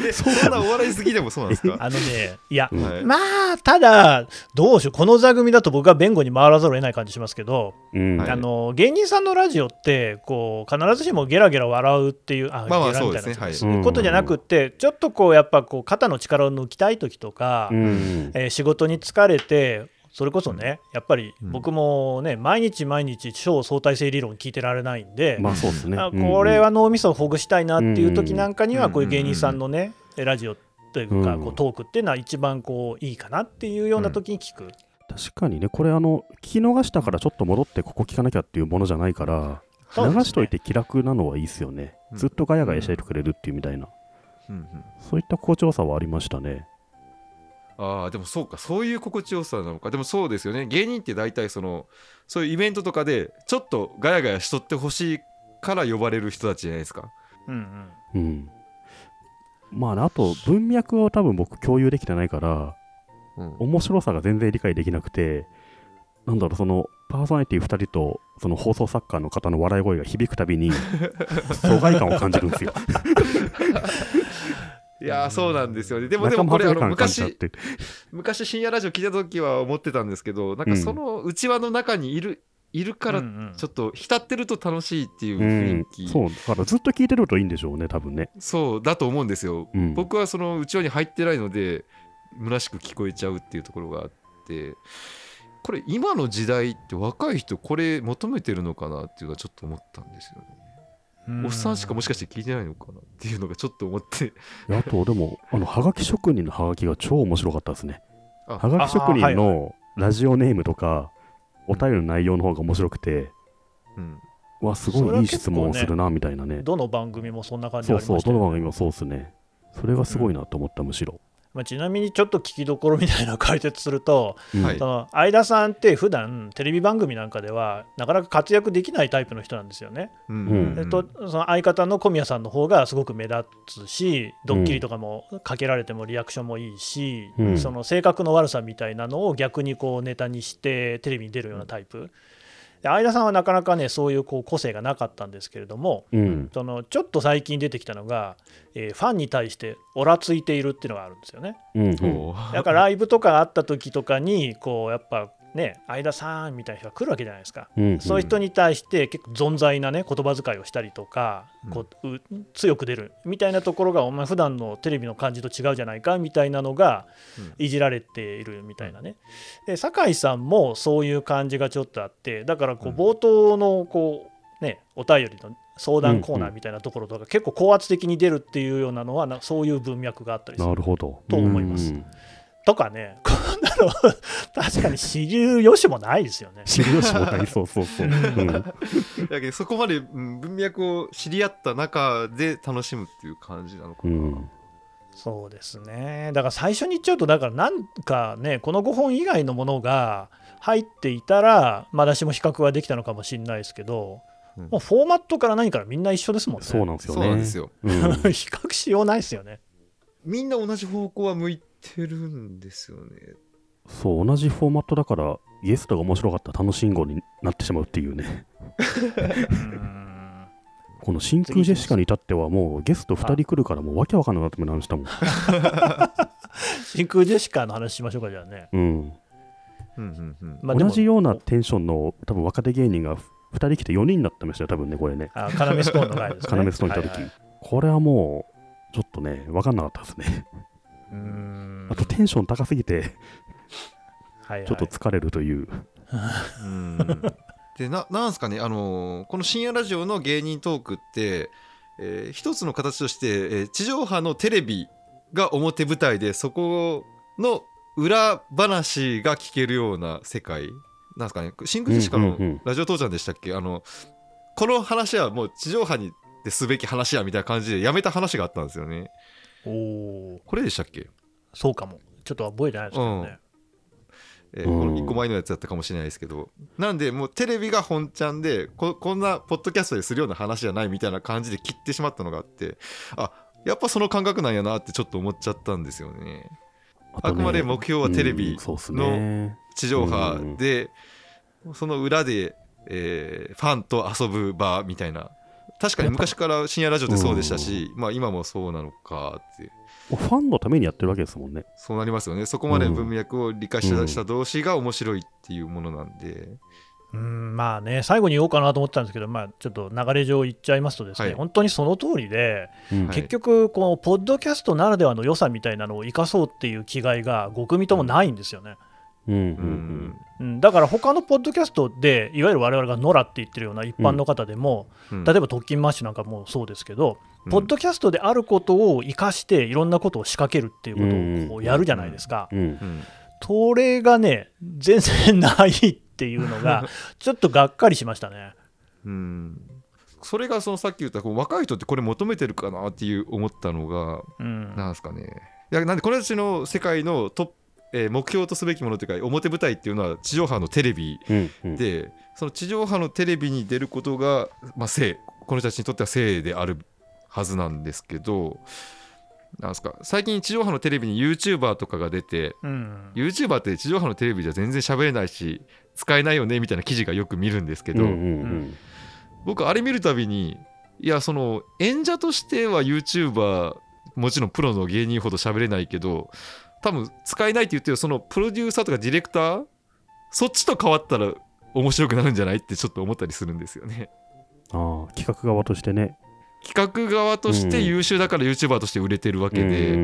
え そんなお笑い好きでもそうなんですか？あのね、いや、うん。はい。まあ、ただ、どうしよう、この座組だと僕は弁護に回らざるを得ない感じしますけど、うん。はい。あの芸人さんのラジオってこう必ずしもゲラゲラ笑うっていうあまあまあゲラみたですね。はい。そういうことじゃなくってちょっとこうやっぱこう肩の力を抜きたい時とか、うん。えー仕事に疲れてそれこそねやっぱりうん。僕もね毎日毎日超相対性理論聞いてられないんで、まあそうですね。これは脳みそをほぐしたいなっていう時なんかにはうんこういう芸人さんのねラジオというかうん。こうトークっていうのは一番こういいかなっていうような時に聞く。確かにね、これあの、聞き逃したからちょっと戻ってここ聞かなきゃっていうものじゃないから、ね。流しといて気楽なのはいいですよね。うん。ずっとガヤガヤしててくれるっていうみたいな、うんうん。そういった好調さはありましたね。ああでもそうか。そういう心地よさなのか。でもそうですよね。芸人って大体そのそういうイベントとかでちょっとガヤガヤしとってほしいから呼ばれる人たちじゃないですか。うんうん。うん。まあね、あと文脈を多分僕共有できてないから、うん。面白さが全然理解できなくて、なんだろう、そのパーソナリティ2人とその放送作家の方の笑い声が響くたびに 疎外感を感じるんですよ。いやーそうなんですよね。でもでもこれあの昔て。昔深夜ラジオ聞いた時は思ってたんですけどなんかその内輪の中にいるいるからうんうん。ちょっと浸ってると楽しいっていうう雰ん囲気、そう、だからずっと聞いてるといいんでしょうね、多分ね。そうだと思うんですよ。うん、僕はその内輪に入ってないので虚しく聞こえちゃうっていうところがあってこれ今の時代って若い人これ求めてるのかなっていうのはちょっと思ったんですよね、うんおっさんしかもしかして聞いてないのかなっていうのがちょっと思ってあと、でも、あの、はがき職人のはがきが超面白かったですね。あはがき職人のラジオネームとか、お便りの内容の方が面白くて、うんわ、すごいいい質問をするな、みたいなね。どの番組もそんな感じあそうそう、りましたよどの番組もそうですね。それがすごいなと思った、むしろ。まあ、ちなみにちょっと聞きどころみたいなのを解説すると、うん。はい。その相田さんって普段テレビ番組なんかではなかなか活躍できないタイプの人なんですよね。うん。うん。えっと、その相方の小宮さんの方がすごく目立つしドッキリとかもかけられてもリアクションもいいし、うん。その性格の悪さみたいなのを逆にこうネタにしてテレビに出るようなタイプ。で相田さんはなかなかねそういうこう個性がなかったんですけれども、うん。そのちょっと最近出てきたのが、えーファンに対してオラついているっていうのがあるんですよね。うん。だからライブとかあった時とかにこうやっぱね相田さんみたいな人が来るわけじゃないですか。うんそういう人に対して結構存在なね言葉遣いをしたりとか、こうう強く出るみたいなところがお前普段のテレビの感じと違うじゃないかみたいなのがうん。いじられているみたいなね。で酒井さんもそういう感じがちょっとあってだからこううん。冒頭のこうねお便りの相談コーナーみたいなところとか結構高圧的に出るっていうようなのはなそういう文脈があったりするなるほど。と思います。うんとかねこんなの確かに知る由もないですよね。知るよしもない、そうそうそう。うんだけどそこまでうん文脈を知り合った中で楽しむっていう感じなのかな、うん。そうですねだから最初に言っちゃうとだからなんかねこの5本以外のものが入っていたらまだしも比較はできたのかもしれないですけど、うんもうフォーマットから何からみんな一緒ですもんね。そうなんですよそうね。なんですようん。比較しようないですよね。みんな同じ方向は向いてるんですよねそう、同じフォーマットだから、ゲストが面白かったら楽しんごになってしまうっていうね。うんこの真空ジェシカに至ってはもうゲスト2人来るからもうわけわかんなくなってなしたもん。真空ジェシカの話しましょうかじゃあね、うん。うんうんうんまあでも同じようなテンションの多分若手芸人が2人来て4人になってましたよ、多分ね、これね。あカナメストーンの回ですねカナメストーン行った時、はいはいこれはもう、ちょっとね、わかんなかったですね。うーん。あとテンション高すぎて、はいはい。ちょっと疲れるという。うん。でななんすかね、あのーこの深夜ラジオの芸人トークって、えー一つの形として、えー地上波のテレビが表舞台でそこの裏話が聞けるような世界。なんですかね真空ジェシカのラジオ父ちゃんでしたっけ、あのこの話はもう地上波にですべき話やみたいな感じでやめた話があったんですよねおおこれでしたっけ？そうかも。ちょっと覚えてないですけどね、えーうん。この1個前のやつだったかもしれないですけど。なんでもうテレビが本ちゃんでここんなポッドキャストでするような話じゃないみたいな感じで切ってしまったのがあって。あやっぱその感覚なんやなってちょっと思っちゃったんですよね。とねあくまで目標はテレビうんそうっすね。地上波でその裏で、えーファンと遊ぶ場みたいな確かに昔から深夜ラジオってそうでしたし、まあ今もそうなのかってファンのためにやってるわけですもんね。そうなりますよね。そこまで文脈を理解した,、うん。した同士が面白いっていうものなんで、うんまあね、最後に言おうかなと思ったんですけど、まあ、ちょっと流れ上言っちゃいますと、ですね、はい。本当にその通りで、うん。はい結局、このポッドキャストならではの良さみたいなのを生かそうっていう気概が5組ともないんですよね。うん、だから他のポッドキャストで、いわゆる我々がノラって言ってるような一般の方でも、うん例えば特勤マッシュなんかもそうですけど、うん。ポッドキャストであることを生かして、いろんなことを仕掛けるっていうことをやるじゃないですか。それがね、全然ないっていうのが、ちょっとがっかりしましたね。うん。それがそのさっき言ったこう若い人ってこれ求めてるかなっていう思ったのがうん。なんですかね。いやなんでこれたちの世界のトップ、えー目標とすべきものというか表舞台っていうのは地上波のテレビうんうん。でその地上波のテレビに出ることが、まあ、性。この人たちにとっては性であるはずなんですけどなんですか。最近地上波のテレビに YouTuber とかが出てうん、YouTuber って地上波のテレビじゃ全然喋れないし使えないよねみたいな記事がよく見るんですけど、うんうん僕あれ見るたびにいやその演者としては YouTuber もちろんプロの芸人ほど喋れないけど多分使えないって言ってるそのプロデューサーとかディレクターそっちと変わったら面白くなるんじゃないってちょっと思ったりするんですよね。ああ企画側としてね。企画側としてうん優秀だから YouTuber として売れてるわけで、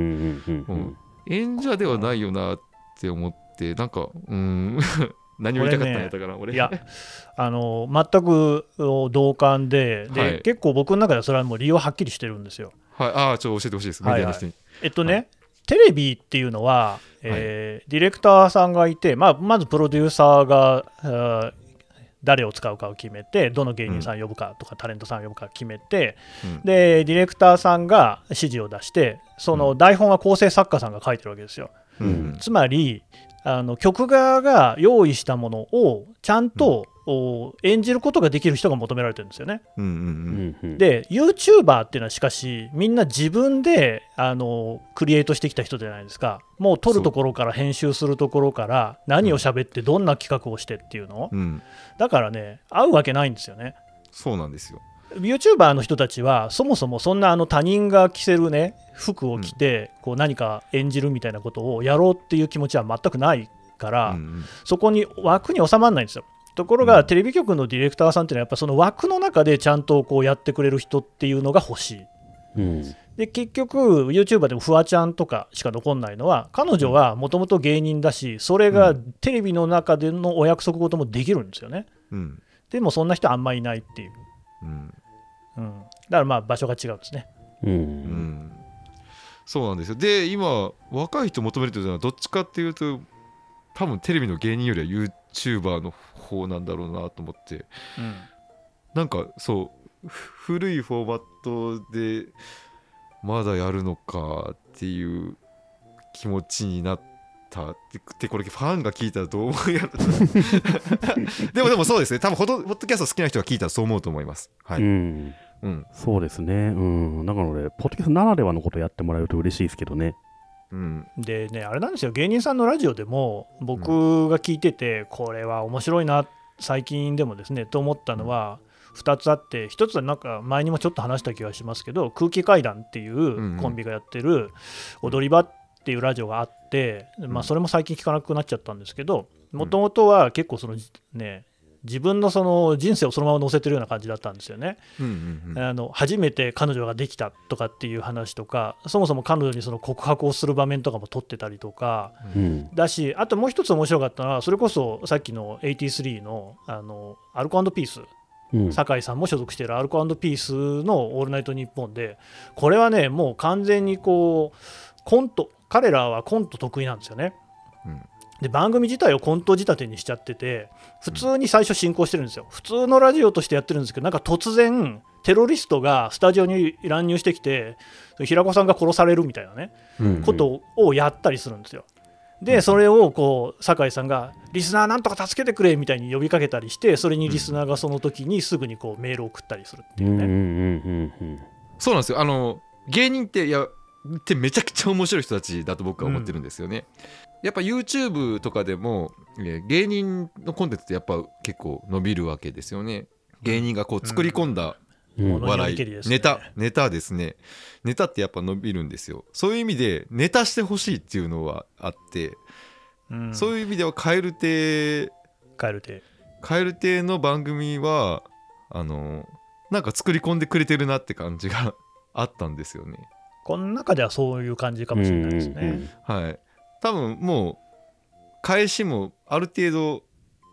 演者ではないよなって思ってなんかうーん。何を言いたかったんやったかな、俺いや、あの全く同感でで、はい。結構僕の中ではそれはもう理由ははっきりしてるんですよ。はい、ああちょっと教えてほしいです。メディアの人に、えっとね、テレビっていうのは、えーディレクターさんがいて、まあ、まずプロデューサーが誰を使うかを決めて、どの芸人さん呼ぶかとか、タレントさん呼ぶか決めて、うん。で、ディレクターさんが指示を出して、その台本は構成作家さんが書いてるわけですよ。うん。つまりあの曲側が用意したものをちゃんと、お演じることができる人が求められてるんですよね。うんうんうん。うんで YouTuber っていうのはしかしみんな自分であのクリエイトしてきた人じゃないですか。もう撮るところから編集するところから何を喋ってどんな企画をしてっていうの、うん。うん。だからね合うわけないんですよね。そうなんですよ。YouTuber の人たちはそもそもそんなあの他人が着せるね服を着てこう何か演じるみたいなことをやろうっていう気持ちは全くないから、うんうん。そこに枠に収まらないんですよ。ところが、うん。テレビ局のディレクターさんっていうのはやっぱその枠の中でちゃんとこうやってくれる人っていうのが欲しい。うん。で結局 YouTuber でもフワちゃんとかしか残んないのは彼女はもともと芸人だしそれがテレビの中でのお約束事もできるんですよね。うん。でもそんな人あんまいないっていう。うん。うん、だからまあ場所が違うんですね。ううん。んそうなんですよ。で今若い人求めるというのはどっちかっていうと多分テレビの芸人よりは YouTuber の方なんだろうなと思って。うん。なんかそうふ古いフォーマットでまだやるのかっていう気持ちになったってでこれファンが聞いたらどう思うやろでもでもそうですね。多分ほどポッドキャスト好きな人が聞いたらそう思うと思います。はい、うん。うん。そうですね。うん。だから俺、ポッドキャストならではのことやってもらえると嬉しいですけどね。うん。でね、あれなんですよ、芸人さんのラジオでも、僕が聞いてて、これは面白いな、最近でもですね、と思ったのは、2つあって1つはなんか前にもちょっと話した気がしますけど空気階段っていうコンビがやってる踊り場っていうラジオがあって、まあ、それも最近聞かなくなっちゃったんですけどもともとは結構そのね自分のその人生をそのまま載せてるような感じだったんですよね。うんうんうんあの初めて彼女ができたとかっていう話とかそもそも彼女にその告白をする場面とかも撮ってたりとかうん。だしあともう一つ面白かったのはそれこそさっきの83のあのアルコピースうん。酒井さんも所属しているアルコピースの「オールナイトニッポン」でこれはねもう完全にこうコント彼らはコント得意なんですよね。うんで番組自体をコント仕立てにしちゃってて普通に最初進行してるんですよ。普通のラジオとしてやってるんですけどなんか突然テロリストがスタジオに乱入してきて平子さんが殺されるみたいなねうんことをやったりするんですよ。でそれをこう酒井さんが「リスナーなんとか助けてくれ」みたいに呼びかけたりしてそれにリスナーがその時にすぐにこうメールを送ったりするっていううんうんね。うんうん。そうなんですよ。あの芸人っていやってめちゃくちゃ面白い人たちだと僕は思ってるんですよね、やっぱ YouTube とかでもえー芸人のコンテンツってやっぱ結構伸びるわけですよね。芸人がこう作り込んだ笑い、りけりですね。ネタネタですね。ネタってやっぱ伸びるんですよ。そういう意味でネタしてほしいっていうのはあって、うん、そういう意味では蛙亭蛙亭。蛙亭の番組はあのなんか作り込んでくれてるなって感じがあったんですよね。この中ではそういう感じかもしれないですね。うんうん。はい多分もう返しもある程度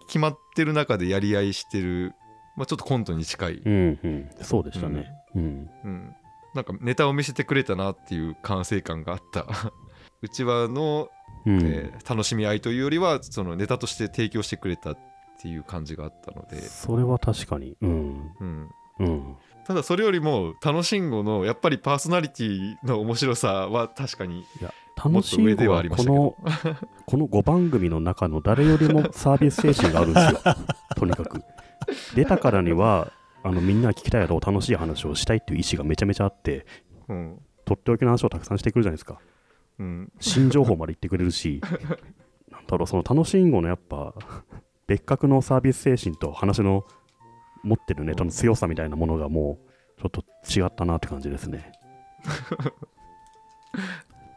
決まってる中でやり合いしてる、まあ、ちょっとコントに近い、うんうんうんそうでしたね。うん。うん、なんかネタを見せてくれたなっていう完成感があった うちわの、うんえー楽しみ合いというよりはそのネタとして提供してくれたっていう感じがあったので、それは確かに。うん。うん、うん。ただそれよりも楽しんごのやっぱりパーソナリティの面白さは確かにいや、楽しい子はこの、この5番組の中の誰よりもサービス精神があるんですよ。とにかく。出たからには、あのみんなが聞きたいだろう楽しい話をしたいっていう意思がめちゃめちゃあって、うんとっておきの話をたくさんしてくるじゃないですか。うん、新情報まで言ってくれるし、なんだろう、その楽しい語のやっぱ、別格のサービス精神と話の持ってるネタの強さみたいなものがもう、ちょっと違ったなって感じですね。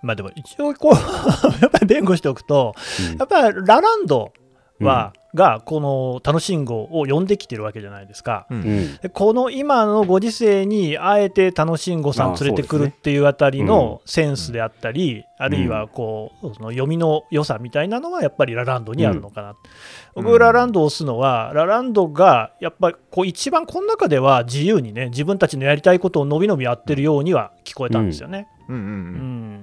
まあでも一応こう やっぱり弁護しておくとうん。やっぱりラランドは、がこの楽しんごを呼んできてるわけじゃないですか。うん。この今のご時世にあえて楽しんごさん連れてくるっていうあたりのセンスであったり、あるいはこうその読みの良さみたいなのはやっぱりラランドにあるのかな、うん。僕ラランドを押すのはラランドがやっぱりこう一番この中では自由にね自分たちのやりたいことをのびのびやってるようには聞こえたんですよね、うんうんううん。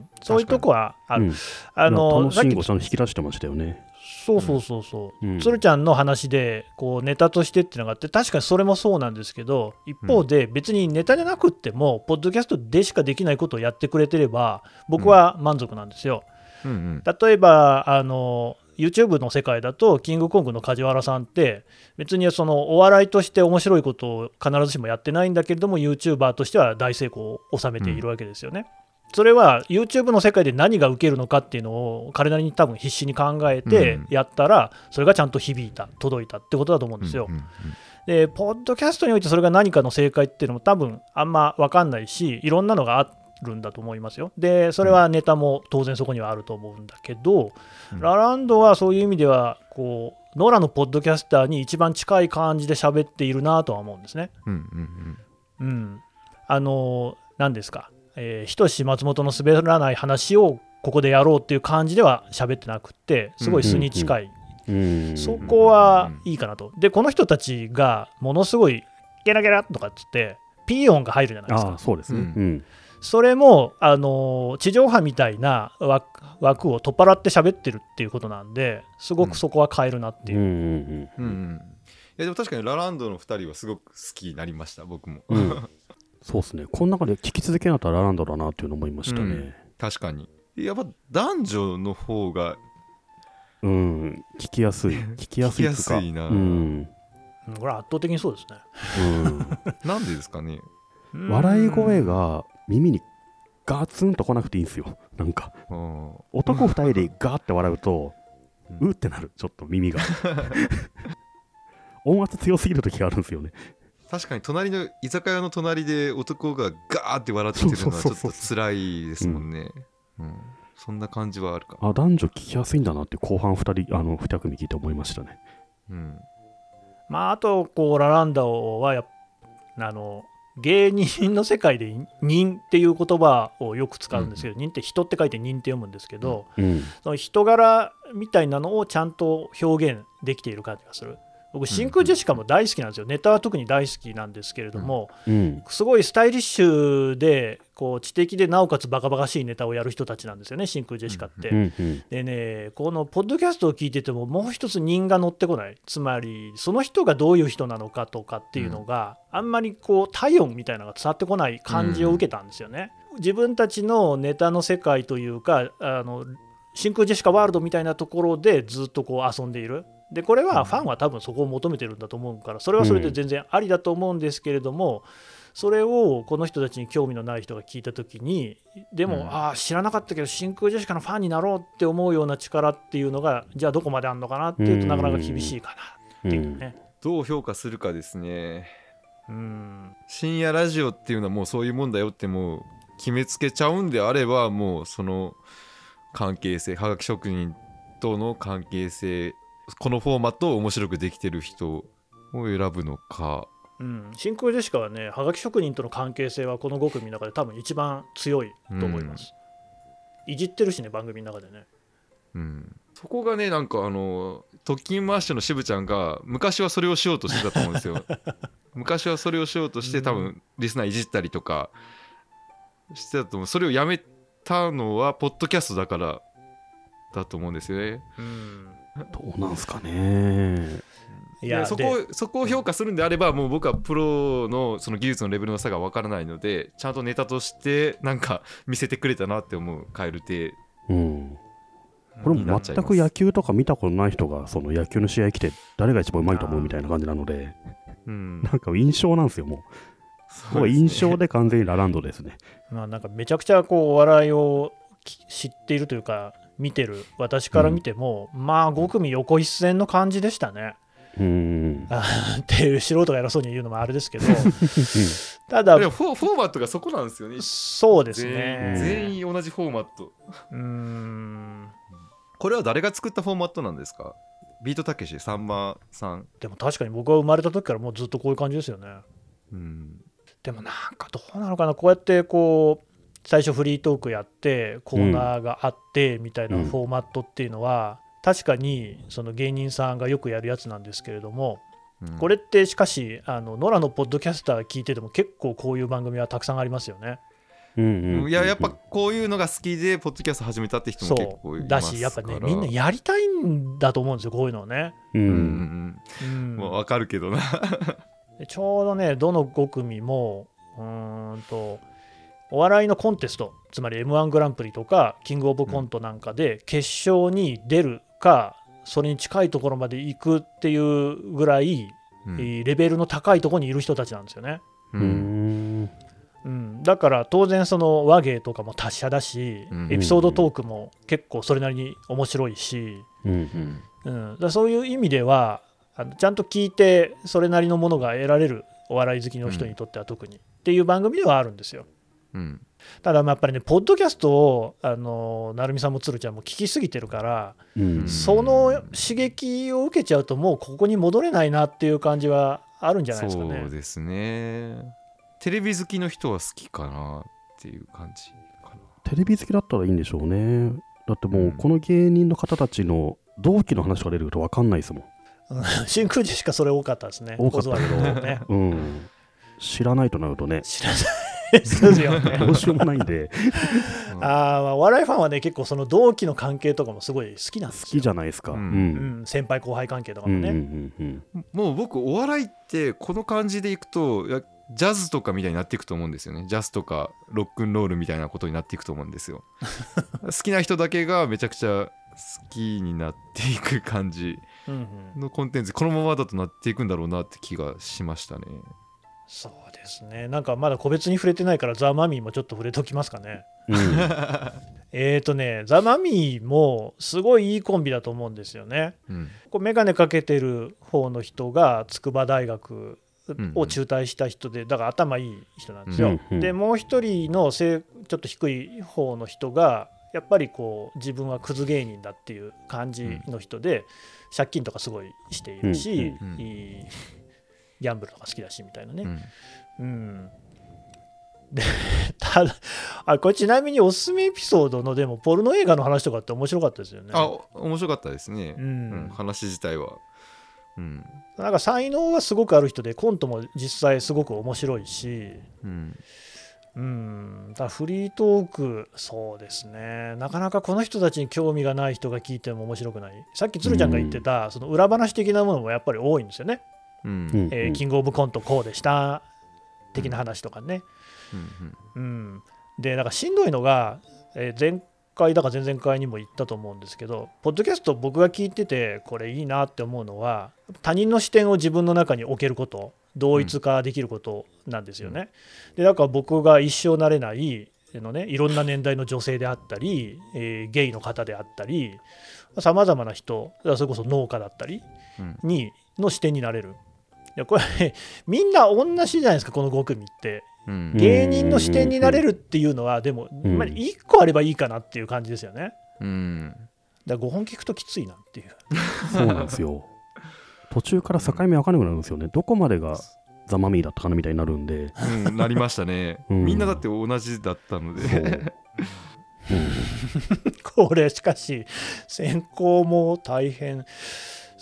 んそういうとこはある、うん。あの楽さっきしい語ちゃんと引き出してましたよね。そうそうそうそう、うん。鶴ちゃんの話でこうネタとしてっていうのがあって確かにそれもそうなんですけど一方で別にネタじゃなくっても、ポッドキャストでしかできないことをやってくれてれば僕は満足なんですよ。うんうん。例えばあの YouTube の世界だとキングコングの梶原さんって別にそのお笑いとして面白いことを必ずしもやってないんだけれども YouTuber としては大成功を収めているわけですよね。それは YouTube の世界で何が受けるのかっていうのを彼なりに多分必死に考えてうん。やったらそれがちゃんと響いた届いたってことだと思うんですよ。でポッドキャストにおいてそれが何かの正解っていうのも多分あんま分かんないしいろんなのがあるんだと思いますよ。でそれはネタも当然そこにはあると思うんだけど、うん。ラランドはそういう意味ではこうノラのポッドキャスターに一番近い感じで喋っているなとは思うんですね。うんうん。うん。あの何ですか？えーひとし松本の滑らない話をここでやろうっていう感じでは喋ってなくってすごい素に近い、うんそこはいいかなと。で、この人たちがものすごいゲラゲラとかっつって、ピー音が入るじゃないですかああ、。そうですね。ううん。それも、あの地上波みたいな枠枠を取っ払って喋ってるっていうことなんで、すごくそこは変えるなっていう。うんうんうんうんいやでも確かにラランドの2人はすごく好きになりました僕もうん。うんそうですね。この中で聞き続けなかったらラランドだなっていうのを思いましたうんね。確かにやっぱ男女の方がうん。聞きやすい。聞きやすい。聞きやすいなうん。うんこれは圧倒的にそうですね。なんでですかねうん。笑い声が耳にガツンと来なくていいんですよ。なんか、うん男二人でガーって笑うと、うんうってなる。ちょっと耳が。音圧強すぎる時があるんですよね。確かに隣の居酒屋の隣で男がガーって笑ってるのはちょっと辛いですもんね。うん、そんな感じはあるか。あ男女聞きやすいんだなって後半2人あの2組聞いて思いましたねうん。まあ、あとこうラランダオはやっあの芸人の世界で「人」っていう言葉をよく使うんですけど、人って人って書いて人って読むんですけど、うんその人柄みたいなのをちゃんと表現できている感じがする。僕、真空ジェシカも大好きなんですよ。ネタは特に大好きなんですけれども、うんすごいスタイリッシュで、こう知的でなおかつバカバカしいネタをやる人たちなんですよね、真空ジェシカって。でね、このポッドキャストを聞いてても、もう一つ人が乗ってこない、つまり、その人がどういう人なのかとかっていうのが、あんまりこう体温みたいなのが伝わってこない感じを受けたんですよね。自分たちのネタの世界というか、あの真空ジェシカワールドみたいなところでずっとこう遊んでいる。でこれはファンは多分そこを求めてるんだと思うからそれはそれで全然ありだと思うんですけれども、それをこの人たちに興味のない人が聞いた時にでも、うん。ああ知らなかったけど真空ジェシカのファンになろうって思うような力っていうのがじゃあどこまであるのかなっていうとなかなか厳しいかなっていう。ね。どう評価するかですね。うん。深夜ラジオっていうのはもうそういうもんだよってもう決めつけちゃうんであればもうその関係性はがき職人との関係性このフォーマットを面白くできてる人を選ぶのか。うん、真空ジェシカはねはがき職人との関係性はこの5組の中で多分一番強いと思います。いじってるしね番組の中でね。うん。そこがねなんかあの特勤マッシュの渋ちゃんが昔はそれをしようとしてたと思うんですよ。昔はそれをしようとして多分リスナーいじったりとかしてたと思う。それをやめたのはポッドキャストだからだと思うんですよね。うん、どうなんすかね。いやでそこそこを評価するんであればもう僕はプロのその技術のレベルの差が分からないのでちゃんとネタとしてなんか見せてくれたなって思うカエル亭うん。これも全く野球とか見たことない人がその野球の試合来て誰が一番うまいと思うみたいな感じなのでうん。なんか印象なんですよもう。これ印象で完全にラランドですね。まあ、なんかめちゃくちゃこうお笑いをき知っているというか見てる私から見ても、まあ5組横一線の感じでしたね。うん。あっていう素人が偉そうに言うのもあれですけど。ただでもフォフォーマットがそこなんですよね。そうです全員ね。全員同じフォーマット。うーん。これは誰が作ったフォーマットなんですか？ビートたけしさんまさん。でも確かに僕は生まれた時からもうずっとこういう感じですよね。うん。でもなんかどうなのかな。こうやってこう最初フリートークやってコーナーがあってみたいなうん。フォーマットっていうのは、確かにその芸人さんがよくやるやつなんですけれども、うん。これってしかしあの野良のポッドキャスター聞いてても結構こういう番組はたくさんありますよね。うんうん。いややっぱこういうのが好きでポッドキャスト始めたって人も結構いそうますから。だしやっぱねみんなやりたいんだと思うんですよこういうのをね。ううんんうん。まあわかるけどな。でちょうどねどの5組もうーんとお笑いのコンテストつまり m 1グランプリとかキングオブコントなんかで決勝に出るか、それに近いところまで行くっていうぐらい、うん。えーレベルの高いところにいる人たちなんですよね。ううん。んうん、だから当然その和芸とかも達者だし、うん。エピソードトークも結構それなりに面白いし、うん。うん、だからそういう意味ではあのちゃんと聞いてそれなりのものが得られるお笑い好きの人にとっては特に、っていう番組ではあるんですようんただまあやっぱりねポッドキャストをあの成美さんも鶴ちゃんも聞きすぎてるから、うん。その刺激を受けちゃうともうここに戻れないなっていう感じはあるんじゃないですかね。そうですね。テレビ好きの人は好きかなっていう感じかな。テレビ好きだったらいいんでしょうね。だってもううん。この芸人の方たちの同期の話が出ると分かんないですもん。真空ジェシカそれ多かったですね。多かった。けどね。うん。知らないとなるとね。知らないですよね。どうしようもないんで。ああお笑いファンはね結構その同期の関係とかもすごい好きなんですよ。好きじゃないですか。ううん。んうん、先輩後輩関係とかうんもうんね、うんうん。もう僕お笑いってこの感じでいくとジャズとかみたいになっていくと思うんですよね。ジャズとかロックンロールみたいなことになっていくと思うんですよ。好きな人だけがめちゃくちゃ好きになっていく感じのコンテンツこのままだとなっていくんだろうなって気がしましたね。そうですね。なんかまだ個別に触れてないからザ・マミーもちょっと触れときますかね。うん。えーとねザ・マミーもすごいいいコンビだと思うんですよね。うん。こう眼鏡かけてる方の人が筑波大学うん。を中退した人でだから頭いい人なんですよ。うんうんでもう一人のせいちょっと低い方の人がやっぱりこう自分はクズ芸人だっていう感じの人で、借金とかすごいしているし、うんうん。いいギャンブルとか好きだしみたいなね。うんうん。で ただあこれちなみにおすすめエピソードのでもポルノ映画の話とかって面白かったですよね。あお面白かったですね。う、うんん、話自体は。うん。なんか才能はすごくある人でコントも実際すごく面白いし、うん。うん、だフリートークそうですね。なかなかこの人たちに興味がない人が聞いても面白くない。さっき鶴ちゃんが言ってた、その裏話的なものもやっぱり多いんですよね、うんうん。うん。えーキングオブコントこうでした的な話とかね、うんうん、でなんかしんどいのが、えー前回だか前々回にも言ったと思うんですけどポッドキャスト僕が聞いててこれいいなって思うのは他人の視点を自分の中に置けること同一化できることなんですよね。でだから僕が一生なれないの、ね、いろんな年代の女性であったり、えーゲイの方であったりさまざまな人それこそ農家だったりうん。にの視点になれる。いやこれ みんな同じじゃないですかこの5組って。うん芸人の視点になれるっていうのはでも、んまあ、1個あればいいかなっていう感じですよね。うんだから5本聞くときついなっていう。そうなんですよ。途中から境目分かんなくなるんですよね。どこまでがザ・マミーだったかなみたいになるんで。うんなりましたねうんみんなだって同じだったのそう。で うん、これしかし選考も大変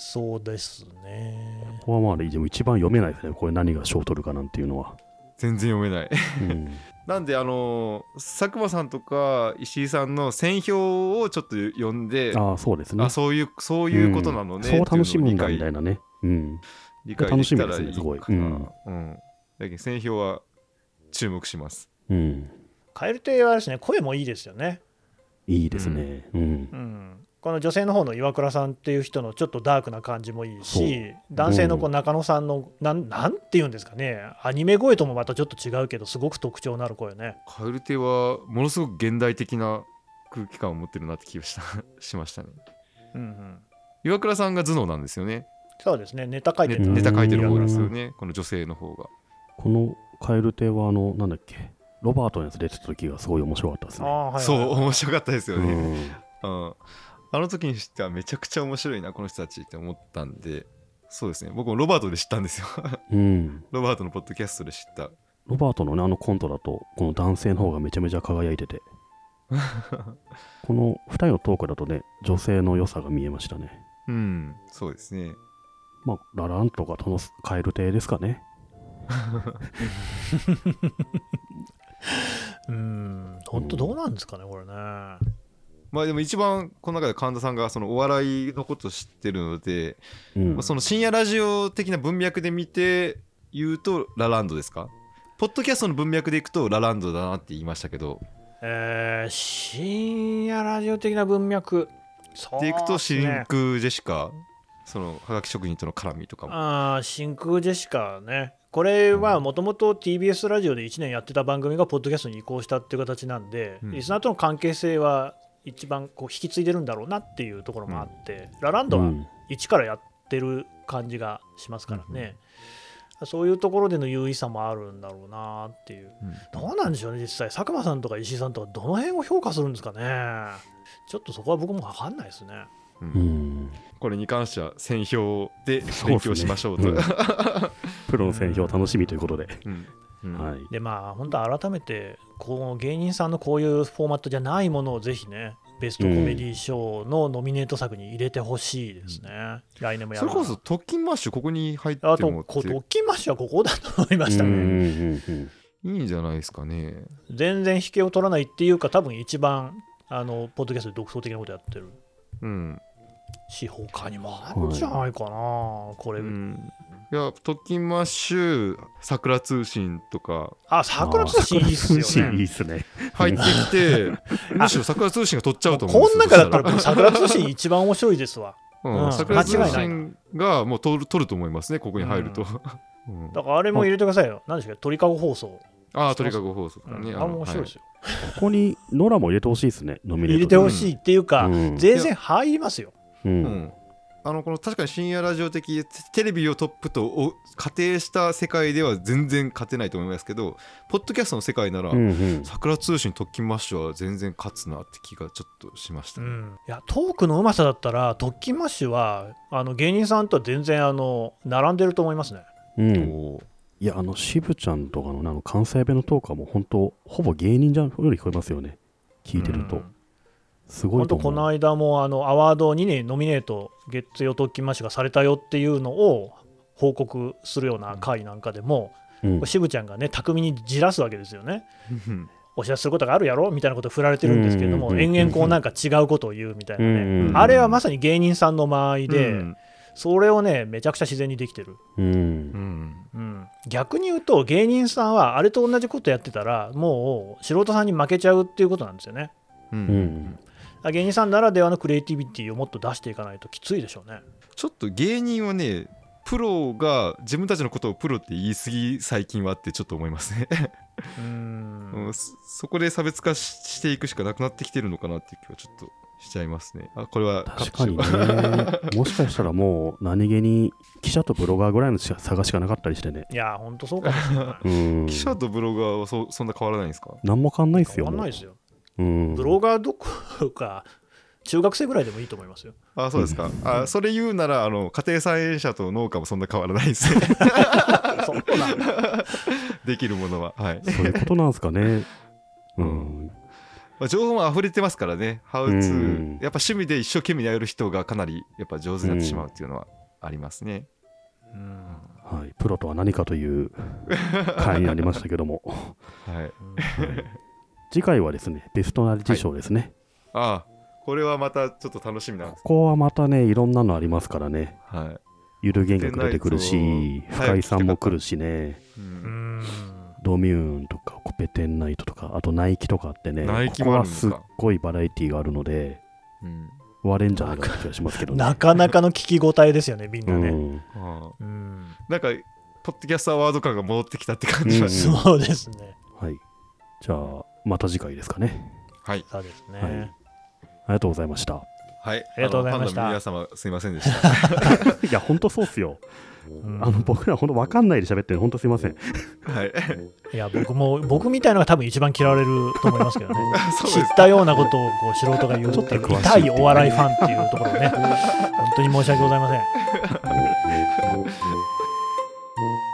そうですね。ここはまあでも一番読めないですね。これ何が賞取るかなんていうのは。全然読めないうん、なんであのー佐久間さんとか石井さんの選票をちょっと読んでああ、そうですね。あそういうそういうことなのね、うんそう楽しむんだみたいなね。うん。理解できたらいい楽しみですねすごいかな、うんうんだけど選票は注目しますうん。カエル亭はですね声もいいですよね。いいですね。うん。うん、この女性の方の岩倉さんっていう人のちょっとダークな感じもいいし男性のこう中野さんのなんなんていうんですかね。アニメ声ともまたちょっと違うけどすごく特徴のある声ね。カエル亭はものすごく現代的な空気感を持ってるなって気がした しましたね。うんうん、岩倉さんが頭脳なんですよね。そうですね。ネタ書いてねるネタ書いてる方うん。ですよね。この女性の方が。このカエル亭は、あの、なんだっけ、ロバートのやつ出てた時がすごい面白かったですね。はいはい。そう面白かったですよね、うん。うん、あの時にしてはめちゃくちゃ面白いなこの人たちって思ったんでそうですね僕もロバートで知ったんですようん。ロバートのポッドキャストで知ったロバートのね、あのコントだと、この男性の方がめちゃめちゃ輝いてて、この2人のトークだとね、女性の良さが見えましたね。うんそうですねまあ、ラランとかとのカエル亭ですかね。うん本当どうなんですかねこれね。まあでも一番この中で神田さんがそのお笑いのことを知ってるので、うん。まあ、その深夜ラジオ的な文脈で見て言うとラランドですか？ポッドキャストの文脈でいくとラランドだなって言いましたけど。えー深夜ラジオ的な文脈。そうでいくと真空ジェシカ？そのはがき職人との絡みとかも。あー真空ジェシカね。これはもともと TBS ラジオで1年やってた番組がポッドキャストに移行したっていう形なんで、うん。リスナーとの関係性は一番こう引き継いでるんだろうなっていうところもあって、ラランドはうん。一からやってる感じがしますからね、そういうところでの優位さもあるんだろうなっていう。うん。どうなんでしょうね実際。佐久間さんとか石井さんとかどの辺を評価するんですかね。ちょっとそこは僕も分かんないですね。うん。うん。これに関しては選票で勉強しましょうと。うん。プロの選評楽しみということで。うんうん。はい。でまあ本当改めてこの芸人さんのこういうフォーマットじゃないものをぜひねベストコメディ賞のノミネート作に入れてほしいですね、来年もやるそれこそ特勤マッシュここに入ってあともって。こドッキンマッシュはここだと思いましたね、うんうんうん。いいんじゃないですかね。全然引けを取らないっていうか多分一番あのポッドキャストで独創的なことやってる。うん、し他にもあるんじゃないかな、これ、うん、いや特勤マッシュ桜通信とか。あ桜通信いいっすよ桜通信いいねっすね。入ってきてむしろ桜通信が取っちゃうと思うんこですよん中だったら桜通信一番面白いですわ。うん。うん。桜通信がもう取る取ると思いますねここに入ると、うん。だからあれも入れてくださいよ。何でしたっけ？鳥かご放送、ああ鳥かご放送あれも面白いですよ、ここにノラも入れてほしいですね、ノミネートで入れてほしいっていうか、うん。全然入りますよ、う。んあのこの確かに深夜ラジオ的テテレビをトップとお仮定した世界では全然勝てないと思いますけどポッドキャストの世界なら、うんうん。桜通信特勤マッシュは全然勝つなって気がちょっとしましたね、うん、いやトークのうまさだったら特勤マッシュはあの芸人さんとは全然あの並んでると思いますね。うん、いや、あの、渋ちゃんとかのねあの関西弁のトークはもう本当、ほぼ芸人じゃんより聞こえますよね。聞いてると。うんすご本いと思う。当この間もあのアワード2年ノミネート月曜特勤マッシュがされたよっていうのを報告するような回なんかでも、うん。渋ちゃんがね巧みにじらすわけですよね。お知らせすることがあるやろみたいなことを振られてるんですけれども、うんうんうんうん。延々こうなんか違うことを言うみたいなね、うんうんあれはまさに芸人さんの間合いで、うんそれをねめちゃくちゃ自然にできてる、うんう。ん。うん、逆に言うと芸人さんはあれと同じことやってたらもう素人さんに負けちゃうっていうことなんですよね。うん。うん芸人さんならではのクリエイティビティをもっと出していかないときついでしょうねちょっと芸人はねプロが自分たちのことをプロって言い過ぎ最近はってちょっと思いますね、うんん、そそこで差別化ししていくしかなくなってきてるのかなっていう気はちょっとしちゃいますねあこれは確かにね。もしかしたらもう何気に記者とブロガーぐらいの差がしかなかったりしてね。いやほんとそうかもしれないうん。記者とブロガーはそそんな変わらないんですか？何も変わんないっすよ。変わんないですようん。ブロガーどころか中学生ぐらいでもいいと思いますよ。あそうですか、あそれ言うならあの家庭菜園者と農家もそんな変わらないですね。そうなんだ。できるものは。はい、そういうことなんですかね。ううん。ん。まあ、情報も溢れてますからね。ハウツー、うん。やっぱ趣味で一生懸命やる人がかなりやっぱ上手になってしまうっていうのはありますね、うん。はい。プロとは何かという回になりましたけども。はい次回はですね、ベストナレッジ賞ですね。ああこれはまたちょっと楽しみなんですここはまたね、いろんなのありますからね。はい。ゆる言語出てくるし、深井さんも来るしね。ううん。んドミューンとかコペテンナイトとかあとナイキとかあってねナイキここはすっもあるんですか？ごいバラエティーがあるのでうん。割れんじゃないかって気がしますけどね。なかなかの聞き応えですよねみんうなね、ん。ああ。うんなんかポッドキャストアワード感が戻ってきたって感じがしうん。ます、そうですね。はい。じゃあまた次回ですかね。はい。そうですね、はい。ありがとうございました。はい。ありがとうございました。皆様すいませんでした。いやほんとそうっすよ。うん。あの僕らほんと分かんないで喋ってるほんとすいません。はい。いや僕も僕みたいのが多分一番嫌われると思いますけどね。そう知ったようなことをこう素人が言うちょっと詳しい。痛いお笑いファンっていうところね本当に申し訳ございません